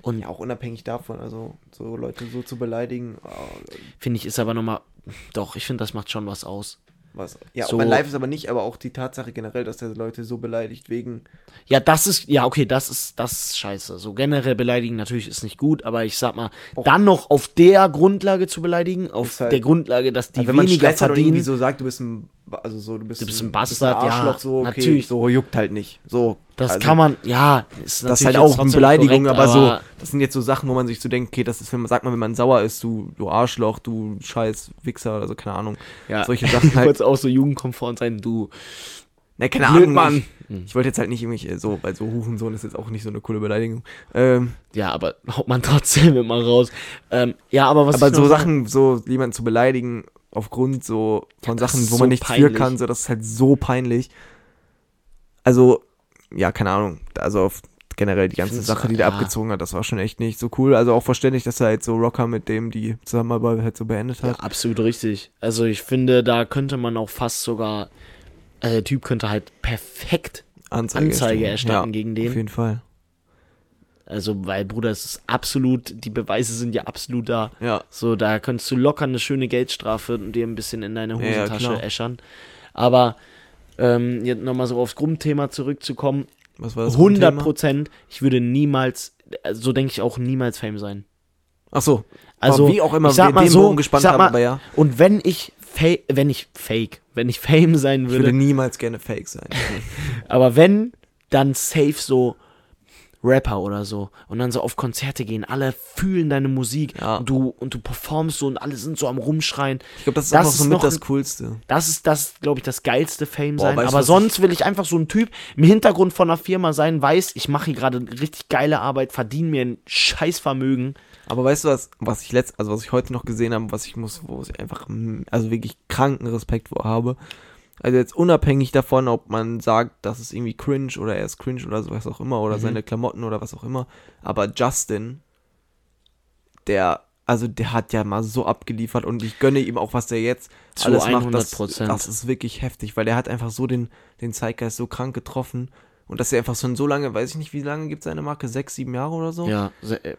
Und auch unabhängig davon, also so Leute so zu beleidigen, oh, finde ich, ist aber nochmal. Doch, ich finde, das macht schon was aus. was. Ja, So- so, live ist aber nicht, aber auch die Tatsache generell, dass der Leute so beleidigt wegen. Ja, das ist, ja, okay, das ist, das ist scheiße. So generell beleidigen natürlich ist nicht gut, aber ich sag mal, dann noch auf der Grundlage zu beleidigen, auf halt- der Grundlage, dass die Also wenn man weniger Stress hat und irgendwie verdienen. so sagt, du bist ein, also so, du bist, Du bist ein du Bastard, ja, Arschloch, so, okay, natürlich. so juckt halt nicht. So, das also, kann man, ja, ist Das ist halt auch eine Beleidigung, korrekt, aber, so, das sind jetzt so Sachen, wo man sich so denkt, okay, das ist, wenn man, sagt man, wenn man sauer ist, du, du Arschloch, du scheiß Wichser oder so, keine Ahnung. Ja. Solche Sachen halt. Kurz auch so jugendkonform sein, du. Ne, keine Blöd, Ahnung, Mann. Ich, ich wollte jetzt halt nicht irgendwie so, weil so Hurensohn ist jetzt auch nicht so eine coole Beleidigung. Ähm, Ja, aber haut man trotzdem immer raus. Ähm, ja, aber was aber so Sachen, so jemanden zu beleidigen, aufgrund so von das Sachen, wo so man nichts für peinlich. kann, so, das ist halt so peinlich. Also, ja, keine Ahnung. Also auf generell die ganze Sache, die der ja. abgezogen hat, das war schon echt nicht so cool. Also auch verständlich, dass er halt so Rocker mit dem die Zusammenarbeit halt so beendet Ja, hat. absolut richtig. Also ich finde, da könnte man auch fast sogar, äh, der Typ könnte halt perfekt Anzeige erstellen. erstatten gegen den. Auf jeden Fall. Also, weil, Bruder, es ist absolut, die Beweise sind ja absolut da. Ja. So, da könntest du locker eine schöne Geldstrafe und dir ein bisschen in deine Ja, ja, Hosentasche klar. äschern. Aber ähm, jetzt nochmal so aufs Grundthema zurückzukommen. Was war das? 100 Thema? Prozent, ich würde niemals, so denke ich auch, niemals Fame sein. Ach so. Also, wie auch immer ich sag wir mal so, Bogen gespannt ich sag haben, mal, ja. Und wenn ich, wenn ich Fake, wenn ich Fame sein Ich würde, würde niemals gerne fake sein. aber wenn, dann safe so Rapper oder so und dann so auf Konzerte gehen, alle fühlen deine Musik Ja. und du und du performst so und alle sind so am rumschreien. Ich glaube, das ist Das einfach so ist mit noch das ein- Coolste. Das ist das, glaube ich, das geilste Fame Boah, sein. weißt Aber sonst will ich einfach so ein Typ im Hintergrund von einer Firma sein, weiß, ich mache hier gerade richtig geile Arbeit, verdiene mir ein Scheißvermögen. Aber weißt du was, was ich letzt, also was ich heute noch gesehen habe, was ich muss, wo ich einfach, mm, also wirklich kranken Respekt vor habe. Also jetzt unabhängig davon, ob man sagt, das ist irgendwie cringe oder er ist cringe oder so was auch immer oder Mhm. seine Klamotten oder was auch immer. Aber Justin, der, also der hat ja mal so abgeliefert und ich gönne ihm auch, was der jetzt Zu alles macht. Das, 100%. das ist wirklich heftig, weil der hat einfach so den, den Zeitgeist so krank getroffen. Und dass er einfach schon so lange, weiß ich nicht, wie lange gibt seine Marke? Sechs, sieben Jahre oder so? Ja, äh,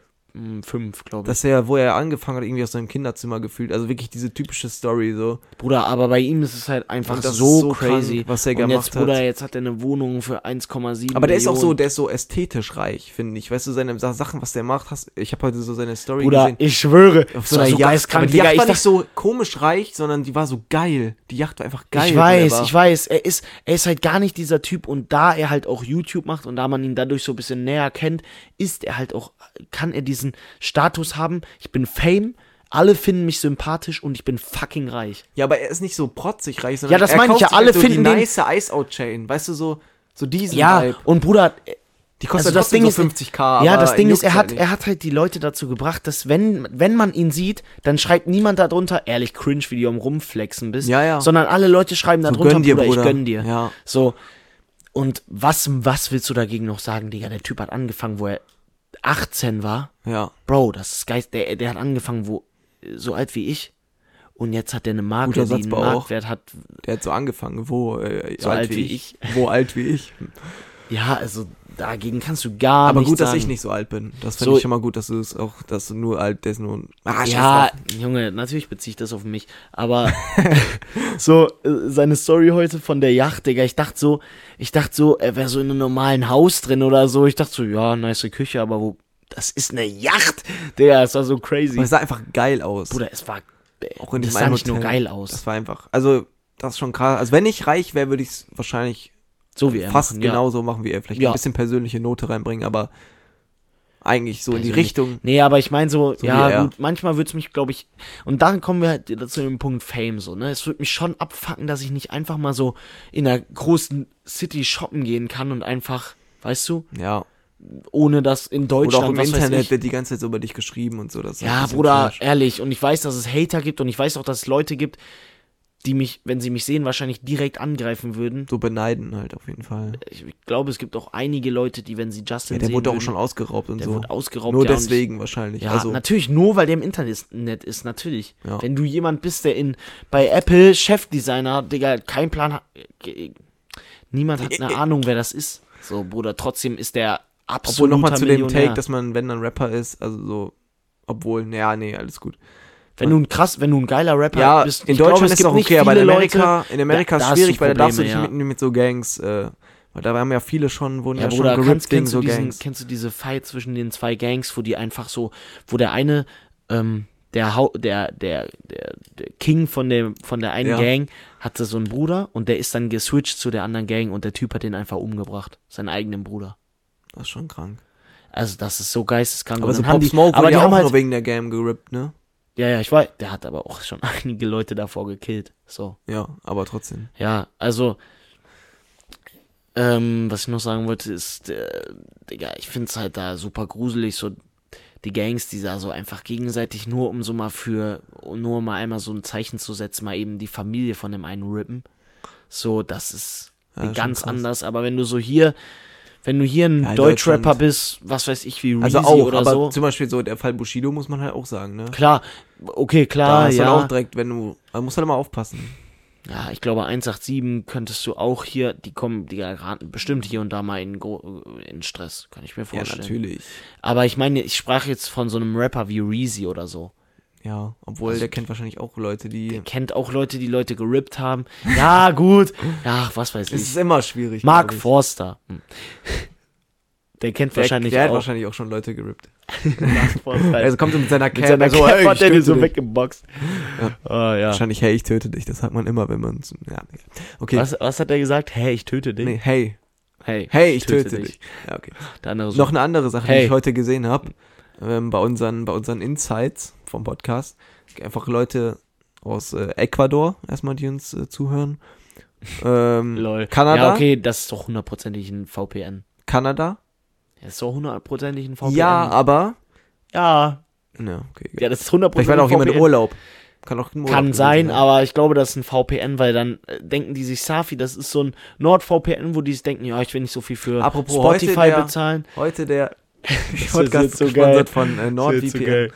fünf, glaube ich. dass er, wo er angefangen hat, irgendwie aus seinem Kinderzimmer gefühlt. Also wirklich diese typische Story so. Bruder, aber bei ihm ist es halt einfach das so, ist so crazy. krank, was er und gemacht jetzt, Bruder, hat. jetzt hat er eine Wohnung für 1,7 Aber der ist auch so, Millionen. der ist so ästhetisch reich, finde ich. Weißt du, seine Sa- Sachen, was der macht, hast, ich habe heute so seine Story Bruder, gesehen. ich schwöre, Auf so, so Yacht. Aber die. Yacht war dacht, nicht so komisch reich, sondern die war so geil. Die Yacht war einfach geil. ich weiß, ich weiß, er ist, er ist halt gar nicht dieser Typ und da er halt auch YouTube macht und da man ihn dadurch so ein bisschen näher kennt, ist er halt auch, kann er diesen Status haben, ich bin Fame, alle finden mich sympathisch und ich bin fucking reich. Ja, aber er ist nicht so protzig reich, sondern Ja, das er meine ich ja, alle halt so finden die den- nice Ice-Out-Chain. Weißt du, so, so diesen Ja, Vibe. und Bruder, Die kostet also das Ding so ist- 50k. ja, aber das Ding ist, er hat, halt er hat halt die Leute dazu gebracht, dass wenn, wenn man ihn sieht, dann schreibt niemand darunter, ehrlich cringe, wie du am rumflexen bist, Ja, ja. sondern alle Leute schreiben So, darunter, gönn dir, Bruder, Bruder. ich gönn dir. Ja. So, und was, was willst du dagegen noch sagen, Digga? Der Typ hat angefangen, wo er 18 war. Ja. Bro, das ist geist, der, der hat angefangen, wo, so alt wie ich. Und jetzt hat er eine Marke, Guter die einen. Marktwert hat. Der hat so angefangen, wo äh, So alt wie ich. Wo alt wie ich. Ja, also dagegen kannst du gar Aber nichts gut, dass sagen. ich nicht so alt bin. Das finde So- ich schon mal gut, dass du es auch, dass du nur alt, der ist nur ein. Ah, Ja. Junge, natürlich beziehe ich das auf mich. Aber so, äh, seine Story heute von der Yacht, Digga, ich dachte so, ich dachte so, er wäre so in einem normalen Haus drin oder so. Ich dachte so, ja, nice Küche, aber wo. Das ist eine Yacht! Digga, das war so crazy. Aber es sah einfach geil aus. Bruder, es war. auch in das sah nicht nur Hotel. geil aus. Das war einfach. Also, das ist schon krass. Also, wenn ich reich wäre, würde ich es wahrscheinlich so wie er fast machen, ja. genauso machen wie er. Vielleicht Ja. ein bisschen persönliche Note reinbringen, aber eigentlich so in die. Richtung. Nee, aber ich meine so, So ja gut, manchmal würde es mich, glaube ich, und dann kommen wir halt zu dem Punkt Fame so, ne? Es würde mich schon abfacken, dass ich nicht einfach mal so in einer großen City shoppen gehen kann und einfach, weißt du, Ja. ohne das in Oder auch Deutschland, im Internet wird die ganze Zeit so über dich geschrieben und so. Das Ja, Bruder, ehrlich, und ich weiß, dass es Hater gibt und ich weiß auch, dass es Leute gibt, die mich, wenn sie mich sehen, wahrscheinlich direkt angreifen würden. So beneiden halt auf jeden Fall. Ich glaube, es gibt auch einige Leute, die, wenn sie Justin Ja, der sehen wurde auch würden, schon ausgeraubt und der so. wurde ausgeraubt. Nur ja, deswegen wahrscheinlich. Ja, also, natürlich, nur weil der im Internet ist, natürlich. Ja. Wenn du jemand bist, der in bei Apple Chefdesigner, Digga, kein Plan hat. äh, Niemand hat eine Ahnung, wer das ist. So, Bruder, trotzdem ist der obwohl absolut nochmal zu dem. Take, dass man, wenn dann Rapper ist, also so, obwohl, naja, nee, alles gut. Wenn du ein krass, wenn du ein geiler Rapper Ja, bist. in Deutschland glaube, es ist es nicht okay, aber in Amerika, Leute, in Amerika da- ist da schwierig, weil da darfst du dich Probleme, mit, mit so Gangs, äh, weil da haben ja viele schon, wurden ja, Ja, schon Bruder, gerippt kannst, gegen so diesen, Gangs. kennst du diese Fight zwischen den zwei Gangs, wo die einfach so, wo der eine, ähm, der, der, der, der, King von, dem, von der einen Ja. Gang hatte so einen Bruder und der ist dann geswitcht zu der anderen Gang und der Typ hat den einfach umgebracht. Seinen eigenen Bruder. Das ist schon krank. Also das ist so geisteskrank. Aber so Pop die, Smoke aber die ja haben auch halt, nur wegen der Game gerippt, ne? Ja, ja, ich weiß, der hat aber auch schon einige Leute davor gekillt. So. Ja, aber trotzdem. Ja, also, ähm, was ich noch sagen wollte, ist, äh, Digga, ich find's halt da super gruselig, so die Gangs, die da so einfach gegenseitig nur um so mal für, nur mal einmal so ein Zeichen zu setzen, mal eben die Familie von dem einen rippen. So, das ist Ja, ganz krass. anders, aber wenn du so hier, wenn du hier ein Ja, Deutschrapper bist, was weiß ich, wie Reezy Also auch, oder aber so. zum Beispiel so der Fall Bushido muss man halt auch sagen, ne? Klar, okay, Da klar, hast du dann ja. auch direkt, wenn du, da musst du halt mal aufpassen. Ja, ich glaube 187 könntest du auch hier, die kommen, die geraten bestimmt hier und da mal in, in Stress, kann ich mir Ja, vorstellen. natürlich. Aber ich meine, ich sprach jetzt von so einem Rapper wie Reezy oder so. Ja, obwohl Also- der kennt wahrscheinlich auch Leute, die. Kennt auch Leute, die Leute gerippt haben. Ja, gut. Ja, was weiß Es ich. ist immer schwierig. Mark. Forster. Hm. Der kennt Der, wahrscheinlich der hat auch. wahrscheinlich auch schon Leute gerippt. Also kommt er mit seiner mit Cap, seiner so, hey, hat der die töte so dich. weggeboxt. Ah, ja. Wahrscheinlich, hey, ich töte dich. Das sagt man immer, wenn man. Ja, okay. Was, was hat er gesagt? Hey, ich töte dich. Nee, hey, Hey, hey, ich töte, dich. Ja, okay. Der so. Noch eine andere Sache, die Hey. ich heute gesehen habe, ähm, bei, unseren, bei unseren Insights vom Podcast. Einfach Leute aus äh, Ecuador, erstmal, die uns äh, zuhören. Ähm, Lol. Kanada? Ja, okay, das ist doch hundertprozentig ein VPN. Kanada? Das ist doch hundertprozentig ein VPN. Ja, aber. ja. Ja, okay. Ja, das ist Vielleicht hundertprozentig war da auch ein jemand im VPN. Urlaub. Kann auch Kann gewesen sein, aber ich glaube, das ist ein VPN, weil dann äh, denken die sich, Safi, das ist so ein Nord-VPN, wo die sich denken, ja, ich will nicht so viel für Apropos Spotify heute der- bezahlen. Heute der Podcast so gesponsert geil. von äh, so NordVPN. geil.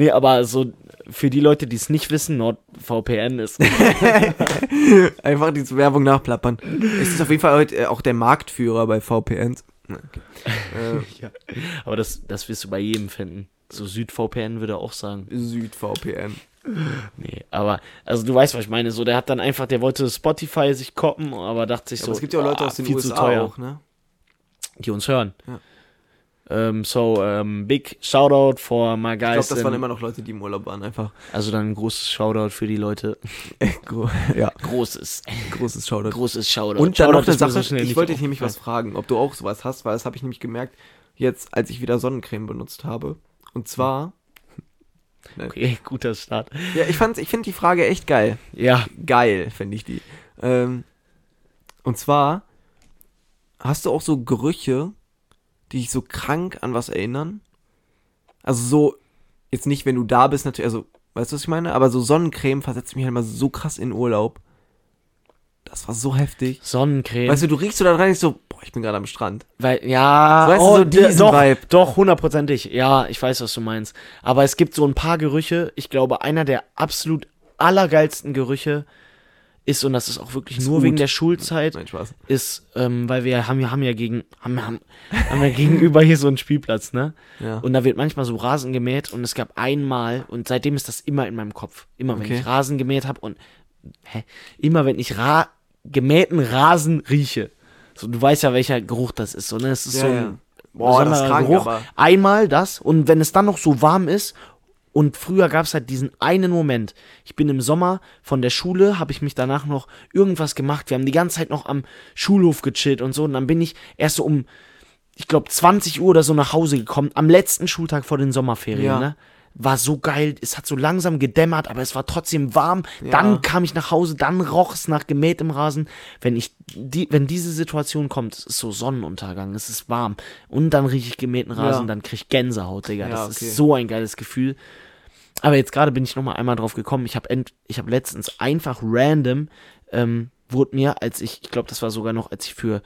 Nee, aber so für die Leute, die es nicht wissen, NordVPN ist Einfach diese Werbung nachplappern. Es ist auf jeden Fall heute äh, auch der Marktführer bei VPNs. Okay. Äh, ja. Aber das, das wirst du bei jedem finden. So SüdVPN würde auch sagen. SüdVPN. Nee, aber, also du weißt, was ich meine. So, der hat dann einfach, der wollte Spotify sich koppen, aber dachte sich Ja, so. aber es gibt ja auch Leute ah, aus den USA auch, ne? die uns hören. Ja. Ähm, so, ähm, big Shoutout for my Ich guys. glaube, das waren immer noch Leute, die im Urlaub waren, einfach. also dann ein großes Shoutout für die Leute. Gro ja, Großes, großes Shoutout. großes Shoutout. Und dann Shoutout noch eine so Sache, schnell ich wollte dich nämlich was fragen, ob du auch sowas hast, weil das habe ich nämlich gemerkt, jetzt, als ich wieder Sonnencreme benutzt habe. Und zwar, Okay, guter Start. ja, ich fand, ich finde die Frage echt geil. Ja, Geil, finde ich die. Ähm, und zwar, hast du auch so Gerüche, die dich so krank an was erinnern? Also so, jetzt nicht, wenn du da bist, natürlich, also, weißt du, was ich meine? Aber so Sonnencreme versetzt mich halt mal so krass in Urlaub. Das war so heftig. Sonnencreme. Weißt du, du riechst so da rein ich so, boah, ich bin gerade am Strand. Weil, ja, Weißt du, oh, so d- diesen doch, Vibe. doch, hundertprozentig. Ja, ich weiß, was du meinst. Aber es gibt so ein paar Gerüche. Ich glaube, einer der absolut allergeilsten Gerüche ist, und das ist auch wirklich Ist nur gut. wegen der Schulzeit, Nein, Spaß. ist, ähm, weil wir haben, ja- haben ja gegen, haben, haben, haben ja gegenüber hier so einen Spielplatz, ne? Ja. Und da wird manchmal so Rasen gemäht und es gab einmal, und seitdem ist das immer in meinem Kopf. Immer wenn Okay. ich Rasen gemäht habe und hä, immer wenn ich Ra gemähten Rasen rieche. So, du weißt ja, welcher Geruch das ist. So, ne? Es ist Ja, so ein ja. Boah, das krank, aber- Einmal das und wenn es dann noch so warm ist und früher gab es halt diesen einen Moment. Ich bin im Sommer von der Schule, habe ich mich danach noch irgendwas gemacht. Wir haben die ganze Zeit noch am Schulhof gechillt und so. Und dann bin ich erst so um, ich glaube, 20 Uhr oder so nach Hause gekommen. Am letzten Schultag vor den Sommerferien, Ja. ne? War so geil. Es hat so langsam gedämmert, aber es war trotzdem warm. Ja. Dann kam ich nach Hause, dann roch es nach gemähtem Rasen. Wenn ich die, wenn diese Situation kommt, es ist so Sonnenuntergang, es ist warm und dann rieche ich gemähten Rasen, Ja. dann krieg ich Gänsehaut, Digga. Ja, das okay. ist so ein geiles Gefühl. Aber jetzt gerade bin ich noch mal einmal drauf gekommen. Ich habe ich habe letztens einfach random ähm, wurde mir, als ich, ich glaube, das war sogar noch, als ich für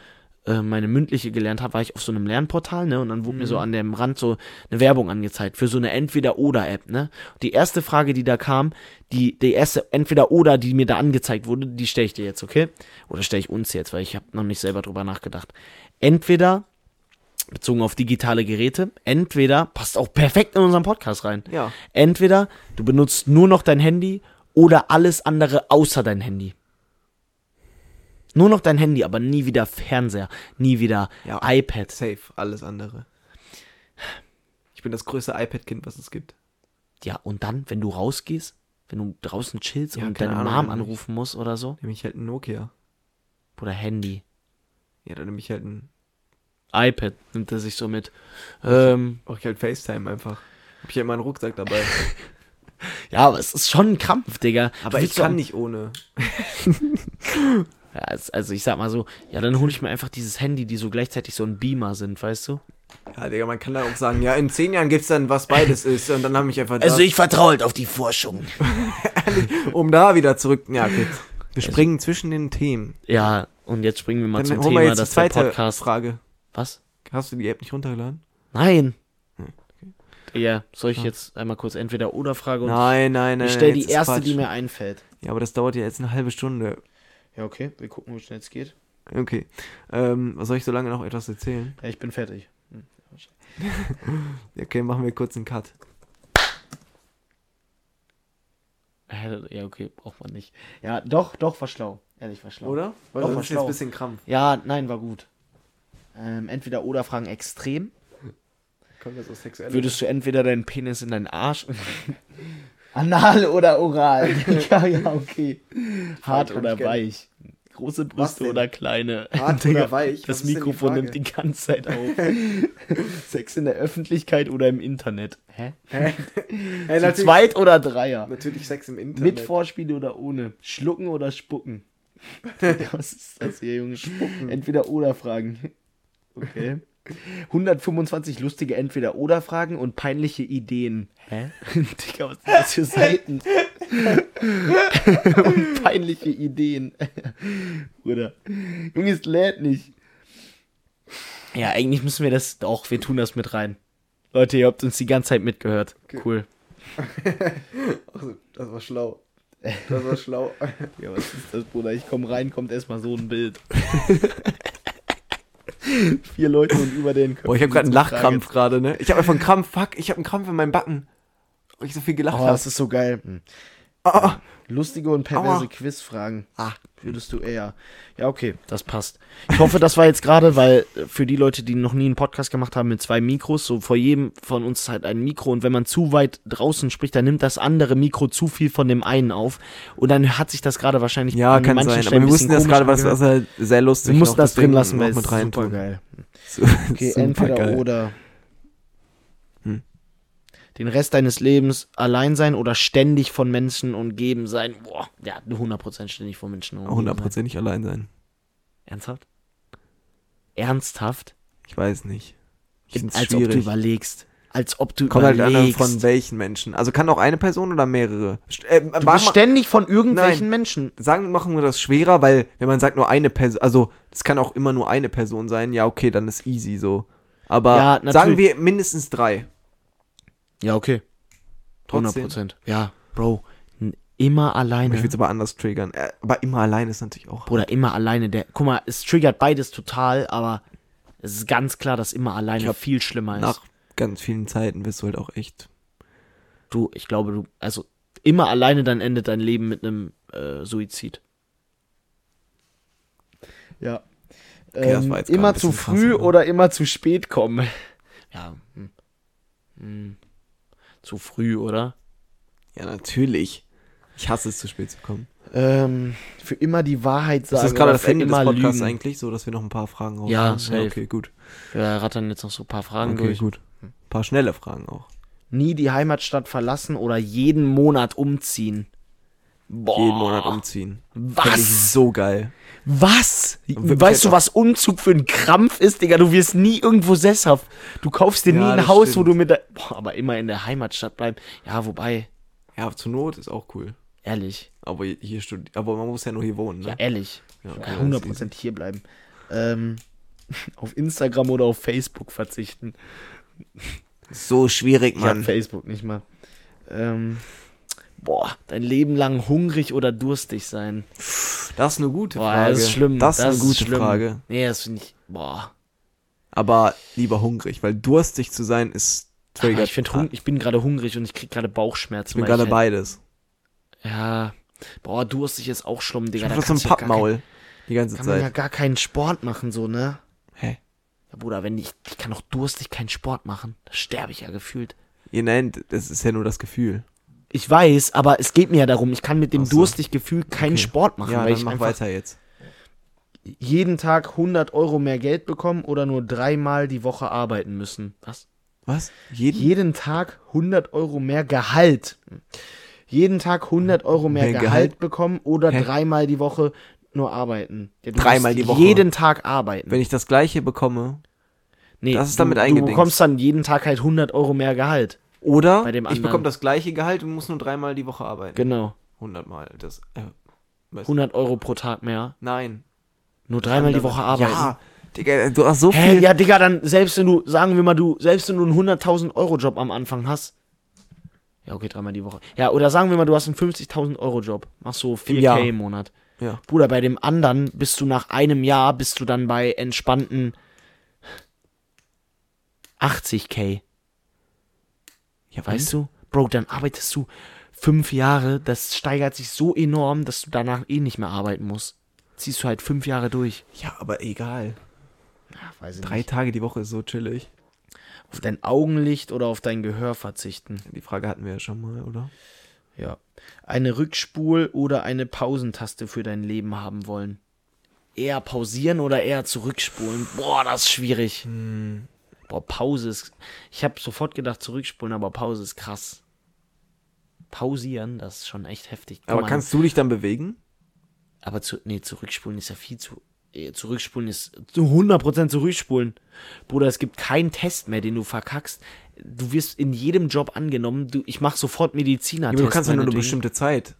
äh, meine mündliche gelernt habe, war ich auf so einem Lernportal, ne? Und dann wurde mir Mhm. so an dem Rand so eine Werbung angezeigt für so eine Entweder-Oder-App, ne? Die erste Frage, die da kam, die, die erste Entweder-Oder, die mir da angezeigt wurde, die stelle ich dir jetzt, okay? Oder stelle ich uns jetzt, weil ich habe noch nicht selber drüber nachgedacht. Entweder bezogen auf digitale Geräte, entweder passt auch perfekt in unseren Podcast rein. Ja. Entweder du benutzt nur noch dein Handy oder alles andere außer dein Handy. Nur noch dein Handy, aber nie wieder Fernseher, nie wieder Ja. iPad. Safe, alles andere. Ich bin das größte iPad-Kind, was es gibt. Ja, und dann, wenn du rausgehst, wenn du draußen chillst Ja, und deine Ahnung, Mom wenn ich- anrufen musst oder so, Nehme ich halt ein Nokia. oder Handy, Ja, dann nehme ich halt ein. iPad nimmt er sich so mit. Ähm, Mach ich halt FaceTime einfach. Hab ich ja immer einen Rucksack dabei. ja, aber es ist schon ein Krampf, Digga. Aber ich kann nicht ohne. Ja, also ich sag mal so, ja, dann hole ich mir einfach dieses Handy, die so gleichzeitig so ein Beamer sind, weißt du? Ja, Digga, man kann da auch sagen, ja, in zehn Jahren gibt's dann, was beides ist. Und dann habe ich einfach Also das, ich vertraue halt auf die Forschung. um da wieder zurück. Ja, okay. Wir springen zwischen den Themen. Ja, und jetzt springen wir mal Dann zum holen wir Thema, jetzt die dass der zweite Podcast. Frage. Was? Hast du die App nicht runtergeladen? Nein. Digga, soll ich jetzt einmal kurz entweder oder Frage und Nein, nein, nein. ich stell nein, die erste, die mir einfällt. Ja, aber das dauert ja jetzt eine halbe Stunde. Ja, okay, wir gucken, wie schnell es geht. Okay. Ähm, soll ich so lange noch etwas erzählen? Ja, ich bin fertig. Okay, machen wir kurz einen Cut. Ja, okay, braucht man nicht. Ja, doch, doch, war schlau. Ehrlich, war schlau. Oder? Weil Doch, das war ist jetzt schlau. ein bisschen Krampf. Ja, nein, war gut. Ähm, entweder oder Fragen extrem. Kommt das so sexuell? Würdest du entweder deinen Penis in deinen Arsch. Anal oder oral? ja, ja, okay. Hart oder weich? Große Brüste oder kleine? Hart Digga, oder weich? Das die Mikrofon Frage? nimmt die ganze Zeit auf. Sex in der Öffentlichkeit oder im Internet? Hä? Hey, Zu zweit oder Dreier? natürlich Sex im Internet. Mit Vorspiele oder ohne? Schlucken oder spucken? Was ist das hier, Junge? Spucken. Entweder oder Fragen. Okay. 125 lustige Entweder-Oder-Fragen und peinliche Ideen. Hä? Digga, was sind das für Seiten? peinliche Ideen. Oder? Junge, es lädt nicht. Ja, eigentlich müssen wir das. Doch, wir tun das mit rein. Leute, ihr habt uns die ganze Zeit mitgehört. Cool. Also, das war schlau. Das war schlau. Ja, was ist das, Bruder? Ich komme rein, kommt erstmal so ein Bild. Vier Leute und über den Köpfen Boah, ich habe gerade einen Lachkrampf gerade, ne? Ich habe einfach einen Krampf. Fuck, ich habe einen Krampf in meinem Backen. Weil ich so viel gelacht Oh, habe. das ist so geil. Ah, Lustige und perverse Aua. Quizfragen. ah. Würdest du eher. Ja, okay, das passt. Ich hoffe, das war jetzt gerade, weil äh, für die Leute, die noch nie einen Podcast gemacht haben mit zwei Mikros, so vor jedem von uns ist halt ein Mikro und wenn man zu weit draußen spricht, dann nimmt das andere Mikro zu viel von dem einen auf und dann hat sich das gerade wahrscheinlich Ja, an kann manchen sein. Stellen Aber wir wussten das gerade, was, was halt sehr lustig Wir mussten das drin lassen, weil es mit ist rein super tun. geil. So, Okay, super entweder geil. oder. Den Rest deines Lebens allein sein oder ständig von Menschen umgeben sein. Boah, ja, 100% ständig von Menschen umgeben sein. Hundertprozentig allein sein. Ernsthaft? Ernsthaft? Ich weiß nicht. Ich Als ob du schwierig. überlegst. Als ob du Kommt halt an, überlegst. von welchen Menschen. Also kann auch eine Person oder mehrere. Äh, du bist ständig von irgendwelchen Nein. Menschen. sagen, machen wir das schwerer, weil wenn man sagt nur eine Person, also es kann auch immer nur eine Person sein, ja okay, dann ist easy so. Aber Ja, sagen wir mindestens drei. Ja, okay. Trotzdem. 100%. Ja, Bro. Immer alleine. Ich will es aber anders triggern. Äh, Aber immer alleine ist natürlich auch. Bruder, immer alleine. Der, guck mal, es triggert beides total, aber es ist ganz klar, dass immer alleine hab viel schlimmer ist. Nach ganz vielen Zeiten wirst du halt auch echt. Du, ich glaube, du, also immer alleine, dann endet dein Leben mit einem äh, Suizid. Ja. Okay, ähm, immer zu krass, früh aber- oder immer zu spät kommen. Ja. Hm. Hm. Zu früh, oder? Ja, natürlich. Ich hasse es, zu spät zu kommen. Ähm, für immer die Wahrheit sagen. Ist das gerade das Ende des Podcasts lügen. eigentlich, so dass wir noch ein paar Fragen raus Ja, haben? safe. okay, gut. Wir rattern jetzt noch so ein paar Fragen Okay, durch. gut. Ein paar schnelle Fragen auch. Nie die Heimatstadt verlassen oder jeden Monat umziehen. Boah. Jeden Monat umziehen. Finde ich Was? so geil. Was? weißt du, was Umzug für ein Krampf ist, Digga? Du wirst nie irgendwo sesshaft. Du kaufst dir nie Ja, ein das Haus, wo stimmt. du mit der. Boah, aber immer in der Heimatstadt bleiben. Ja, wobei, Ja, zur Not ist auch cool. ehrlich. Aber hier studi aber man muss ja nur hier wohnen, ne? Ja, ehrlich. Ja, okay, kann das ist 100% hier bleiben. Ähm, auf Instagram oder auf Facebook verzichten. So schwierig, Ich hab Mann. Facebook nicht mal. Ähm, boah, dein Leben lang hungrig oder durstig sein. Das ist eine gute Boah, Frage. das ist schlimm. Das ist eine gute schlimm. Frage. Nee, das finde ich. Boah. Aber lieber hungrig, weil durstig zu sein ist triggert. ich, find, hung- ich bin gerade hungrig und ich krieg gerade Bauchschmerzen. Ich bin gerade ich beides. halt, Ja. Boah, durstig ist auch schlimm, Digga. Ich Da so ein ja Pappmaul die ganze kein- Kann man ja Zeit. gar keinen Sport machen, so, ne? Hä? Ja, Bruder, wenn ich. Ich kann auch durstig keinen Sport machen. Da sterbe ich ja gefühlt. Ihr nennt, das ist ja nur das Gefühl. Ich weiß, aber es geht mir ja darum, ich kann mit dem so. durstig Gefühl keinen Okay. Sport machen, Ja, weil ich mach einfach weiter jetzt. jeden Tag 100 Euro mehr Geld bekommen oder nur dreimal die Woche arbeiten müssen. Was? Was? Jeden? Jeden Tag 100 Euro mehr Gehalt. Jeden Tag 100 Euro mehr, Mehr Gehalt, Gehalt? bekommen oder Hä? dreimal die Woche nur arbeiten. Ja, Dreimal die Woche? Jeden Tag arbeiten. Wenn ich das gleiche bekomme. nee, das ist damit du, du bekommst dann jeden Tag halt 100 Euro mehr Gehalt. Oder Bei dem ich bekomme das gleiche Gehalt und muss nur dreimal die Woche arbeiten. Genau. 100 Mal. Das, äh, was? 100 Euro pro Tag mehr. Nein. Nur dreimal die Woche arbeiten. Ja, Digga, du hast so Hä, viel. ja, Digga, dann selbst wenn du, sagen wir mal, du, selbst wenn du einen 100.000 Euro Job am Anfang hast. Ja, okay, dreimal die Woche. Ja, oder sagen wir mal, du hast einen 50.000 Euro Job. Machst so 4K Jahr. im Monat. Ja. Bruder, bei dem anderen bist du nach einem Jahr, bist du dann bei entspannten 80k. Ja, Weißt du? Bro, dann arbeitest du fünf Jahre, das steigert sich so enorm, dass du danach eh nicht mehr arbeiten musst. Ziehst du halt fünf Jahre durch. Ja, aber egal. Ja, Drei Tage die Woche ist so chillig. Auf dein Augenlicht oder auf dein Gehör verzichten. Die Frage hatten wir ja schon mal, oder? Ja. Eine Rückspul- oder eine Pausentaste für dein Leben haben wollen. Eher pausieren oder eher zurückspulen? Boah, das ist schwierig. Boah, Pause ist. Ich habe sofort gedacht zurückspulen, aber Pause ist krass. Pausieren, das ist schon echt heftig. Guck Aber kannst du dich dann bewegen? Aber zu, nee, zurückspulen ist ja viel zu. eh, Zurückspulen ist zu 100% zurückspulen. Bruder, es gibt keinen Test mehr, den du verkackst. Du wirst in jedem Job angenommen. Du, ich mach sofort Mediziner. Ja, aber du kannst ja nur eine bestimmte Zeit.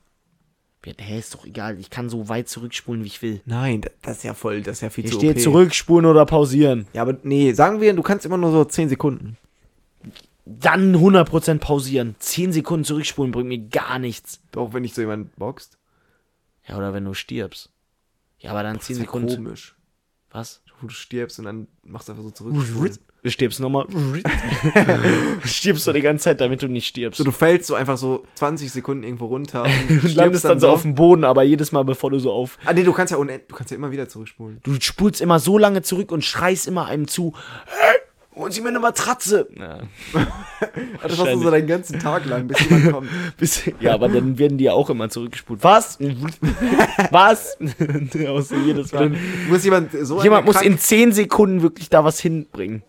Hä, ist doch egal. Ich kann so weit zurückspulen, wie ich will. Nein, da- das ist ja voll, das ist ja viel Hier zu steht OP. zurückspulen oder pausieren. Ja, aber nee, sagen wir, du kannst immer nur so 10 Sekunden. Dann 100% pausieren. 10 Sekunden zurückspulen bringt mir gar nichts. Auch wenn nicht so jemand boxt. Ja, oder wenn du stirbst. Ja, aber dann Das 10 ist ja Sekunden. komisch. Was? Du stirbst und dann machst du einfach so zurück. Du stirbst nochmal. stirbst du die ganze Zeit, damit du nicht stirbst. So, du fällst so einfach so 20 Sekunden irgendwo runter und Du stirbst landest dann so auf dem Boden, aber jedes Mal, bevor du so auf. Ah, nee, du kannst ja unend du kannst ja immer wieder zurückspulen. Du spulst immer so lange zurück und schreist immer einem zu. Hey, holen Sie mir eine Matratze. Ja, Das machst du so deinen ganzen Tag lang, bis jemand kommt. bis, ja, aber dann werden die ja auch immer zurückgespult. Was? Was? So jedes Mal. Muss jemand so Jemand muss in 10 Sekunden wirklich da was hinbringen.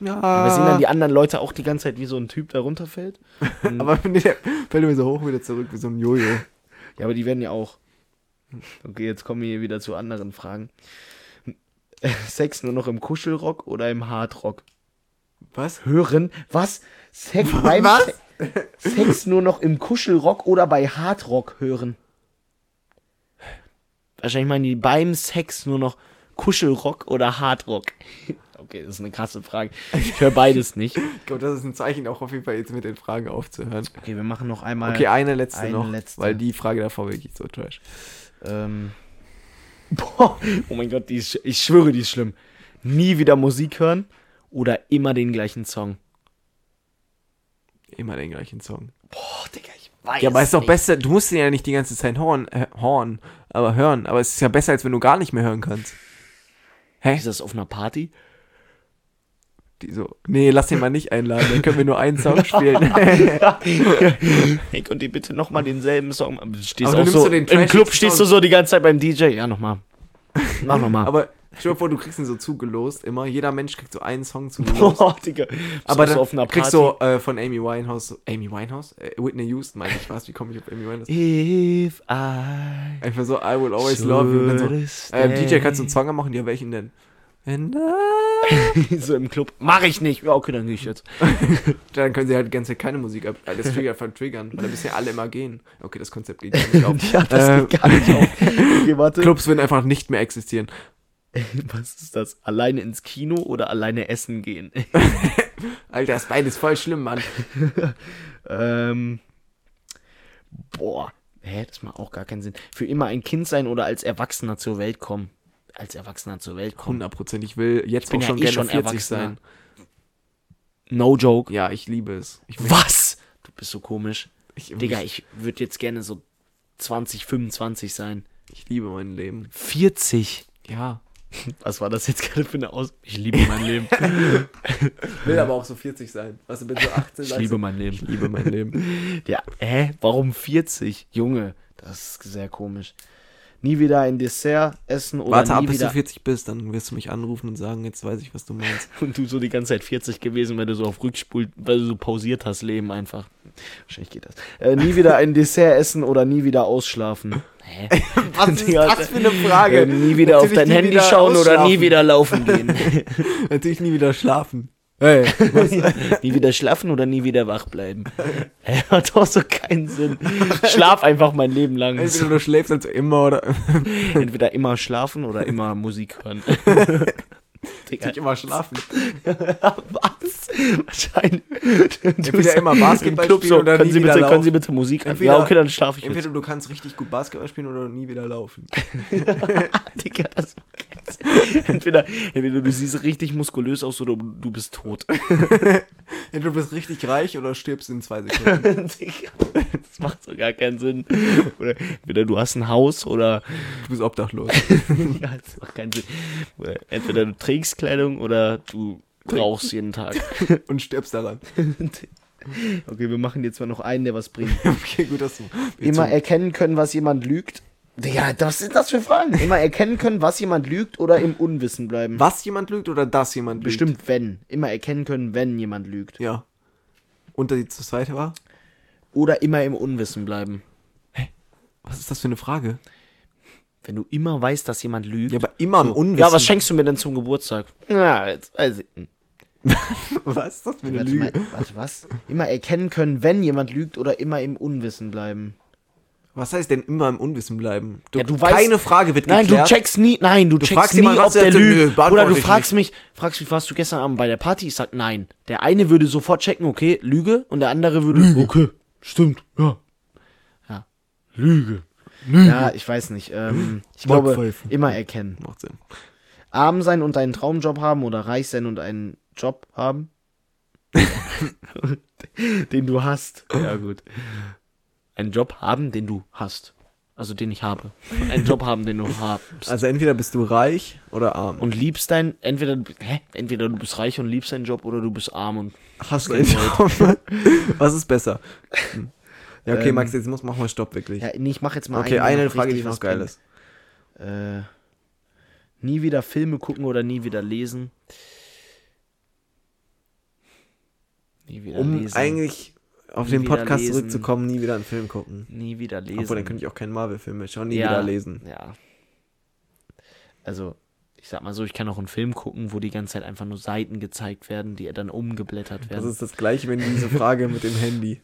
Ja, Aber sehen dann die anderen Leute auch die ganze Zeit, wie so ein Typ da runterfällt? aber nee, der fällt mir so hoch wieder zurück wie so ein Jojo. Ja, aber die werden ja auch. Okay, jetzt kommen wir hier wieder zu anderen Fragen. Sex nur noch im Kuschelrock oder im Hardrock? Was? Hören? Was? Sex beim Was? Se Sex nur noch im Kuschelrock oder bei Hardrock hören? Wahrscheinlich meinen die beim Sex nur noch Kuschelrock oder Hardrock. Okay, das ist eine krasse Frage. Ich höre beides nicht. Ich glaube, das ist ein Zeichen, auch auf jeden Fall jetzt mit den Fragen aufzuhören. Okay, wir machen noch einmal. Okay, eine letzte eine noch, letzte. weil die Frage davor wirklich so trash. Ähm, boah, oh mein Gott, die ist, ich schwöre, die ist schlimm. Nie wieder Musik hören oder immer den gleichen Song. Immer den gleichen Song. Boah, Digga, ich weiß. Ja, aber es ist doch besser, du musst den ja nicht die ganze Zeit horn, äh, horn, aber hören. Aber es ist ja besser, als wenn du gar nicht mehr hören kannst. Hä? Ist das auf einer Party? Die so, nee, lass den mal nicht einladen, dann können wir nur einen Song spielen. Hey, könnt ihr bitte nochmal denselben Song Stehst auch so, so Im Club stehst du so die ganze Zeit beim DJ. Ja, nochmal. Mach nochmal. aber stell dir vor, du kriegst ihn so zugelost, immer. Jeder Mensch kriegt so einen Song zugelost. Boah, Digga. aber so dann auf einer Party. kriegst du äh, von Amy Winehouse, so, Amy Winehouse? Äh, Whitney Houston, meine ich was, wie komme ich auf Amy Winehouse? If I Einfach so, I will always love you. Und dann so, äh, DJ, kannst du einen Song machen? Ja, welchen denn? So im Club. Mach ich nicht. Ja, okay, dann gehe ich jetzt. Dann können sie halt die ganze Zeit keine Musik ab. äh, Das triggert von Triggern, weil dann müssen ja alle immer gehen. Okay, das Konzept geht ja nicht auf. Ja, das Ähm, geht gar nicht auf. Okay, warte. Clubs würden einfach nicht mehr existieren. Was ist das? Alleine ins Kino oder alleine essen gehen? Alter, das ist beides voll schlimm, Mann. ähm. Boah. Hä, das macht auch gar keinen Sinn. Für immer ein Kind sein oder als Erwachsener zur Welt kommen? Als Erwachsener zur Welt kommen. 100%. Ich will jetzt bin auch ja schon eh gerne schon 40 Erwachsener. sein. No joke. Ja, ich liebe es. Ich, Was? Du bist so komisch. ich, Digga, ich würde jetzt gerne so 20, 25 sein. ich liebe mein Leben. 40. Ja. Was war das jetzt gerade für eine Aus... Ich liebe mein Leben. Will aber auch so 40 sein. Was, du bist so 18, Ich liebe mein Leben. Ich liebe mein Leben. Ja, hä? Warum 40? Junge, das ist sehr komisch. Nie wieder ein Dessert essen oder Warte ab, bis du 40 bist, dann wirst du mich anrufen und sagen, jetzt weiß ich, was du meinst. Und du so die ganze Zeit 40 gewesen, wenn du so auf Rückspul, weil du so pausiert hast, Leben einfach. Wahrscheinlich geht das. Äh, nie wieder ein Dessert essen oder nie wieder ausschlafen. Hä? Was ist das für eine Frage? Äh, nie wieder auf Natürlich dein nie Handy schauen oder nie wieder laufen gehen. Natürlich nie wieder schlafen. Hey, nie wieder schlafen oder nie wieder wach bleiben. Hä, hat doch so keinen Sinn. Schlaf einfach mein Leben lang. entweder du schläfst als immer oder Entweder immer schlafen oder immer Musik hören. Digga, immer schlafen. was? Wahrscheinlich. Entweder immer Basketball Club spielen oder können nie Sie bitte, laufen. Können Sie bitte Musik hören? Entweder- Ja, okay, dann schlafe ich jetzt. Entweder du kannst richtig gut Basketball spielen oder nie wieder laufen. Digga, das. entweder, entweder du siehst richtig muskulös aus oder du bist tot. Entweder du bist richtig reich oder stirbst in zwei Sekunden. Das macht so gar keinen Sinn. Oder entweder du hast ein Haus oder Du bist obdachlos. ja, das macht keinen Sinn. Oder Entweder du trägst Kleidung oder du rauchst jeden Tag. Und stirbst daran. Okay, wir machen jetzt mal noch einen, der was bringt. Okay, gut, dass du. Immer erkennen können, was jemand lügt. Digga, was sind das für Fragen? Immer erkennen können, was jemand lügt oder im Unwissen bleiben. Was jemand lügt oder dass jemand lügt? Bestimmt wenn. Immer erkennen können, wenn jemand lügt. Ja. Und die zweite war? Oder immer im Unwissen bleiben. Was ist das für eine Frage? Wenn du immer weißt, dass jemand lügt. Ja, aber immer im so. Unwissen. Ja, was schenkst du mir denn zum Geburtstag? Ja, jetzt weiß ich. Was ist das für eine Warte, Lüge? mal, warte, was? Immer erkennen können, wenn jemand lügt oder immer im Unwissen bleiben. Was heißt denn immer im Unwissen bleiben? Du, Ja, du weißt- keine Frage wird Nein, geklärt. du checkst nie, nein, du, checkst fragst nie, ob der er lügt. Oder du fragst mich, fragst mich, warst du gestern Abend bei der Party? Ich sag nein. Der eine würde sofort checken, okay, Lüge. Und der andere würde, okay, stimmt, ja. Ja. Lüge. Ja, ich weiß nicht. Ähm, ich glaube, immer erkennen. Macht Sinn. Arm sein und einen Traumjob haben oder reich sein und einen Job haben. den du hast. Ja, gut. Einen Job haben, den du hast. Also den ich habe. Einen Job haben, den du hast. Also entweder bist du reich oder arm. und liebst dein, entweder, hä? entweder du bist reich und liebst deinen Job oder du bist arm und hast kein Was ist besser? Ja, okay, Ähm, Max, jetzt muss, mach mal Stopp, wirklich. ja, nee, ich mach jetzt mal okay, eine noch Frage, die noch geil ist. Äh, nie wieder Filme gucken oder nie wieder lesen. Nie wieder Um lesen. eigentlich auf Nie den Podcast lesen. zurückzukommen, nie wieder einen Film gucken. nie wieder lesen. Obwohl, dann könnte ich auch keinen Marvel-Film mehr schauen, nie ja, wieder lesen. Ja. Also, ich sag mal so, ich kann auch einen Film gucken, wo die ganze Zeit einfach nur Seiten gezeigt werden, die dann umgeblättert Das werden. ist das gleiche, wenn diese Frage mit dem Handy.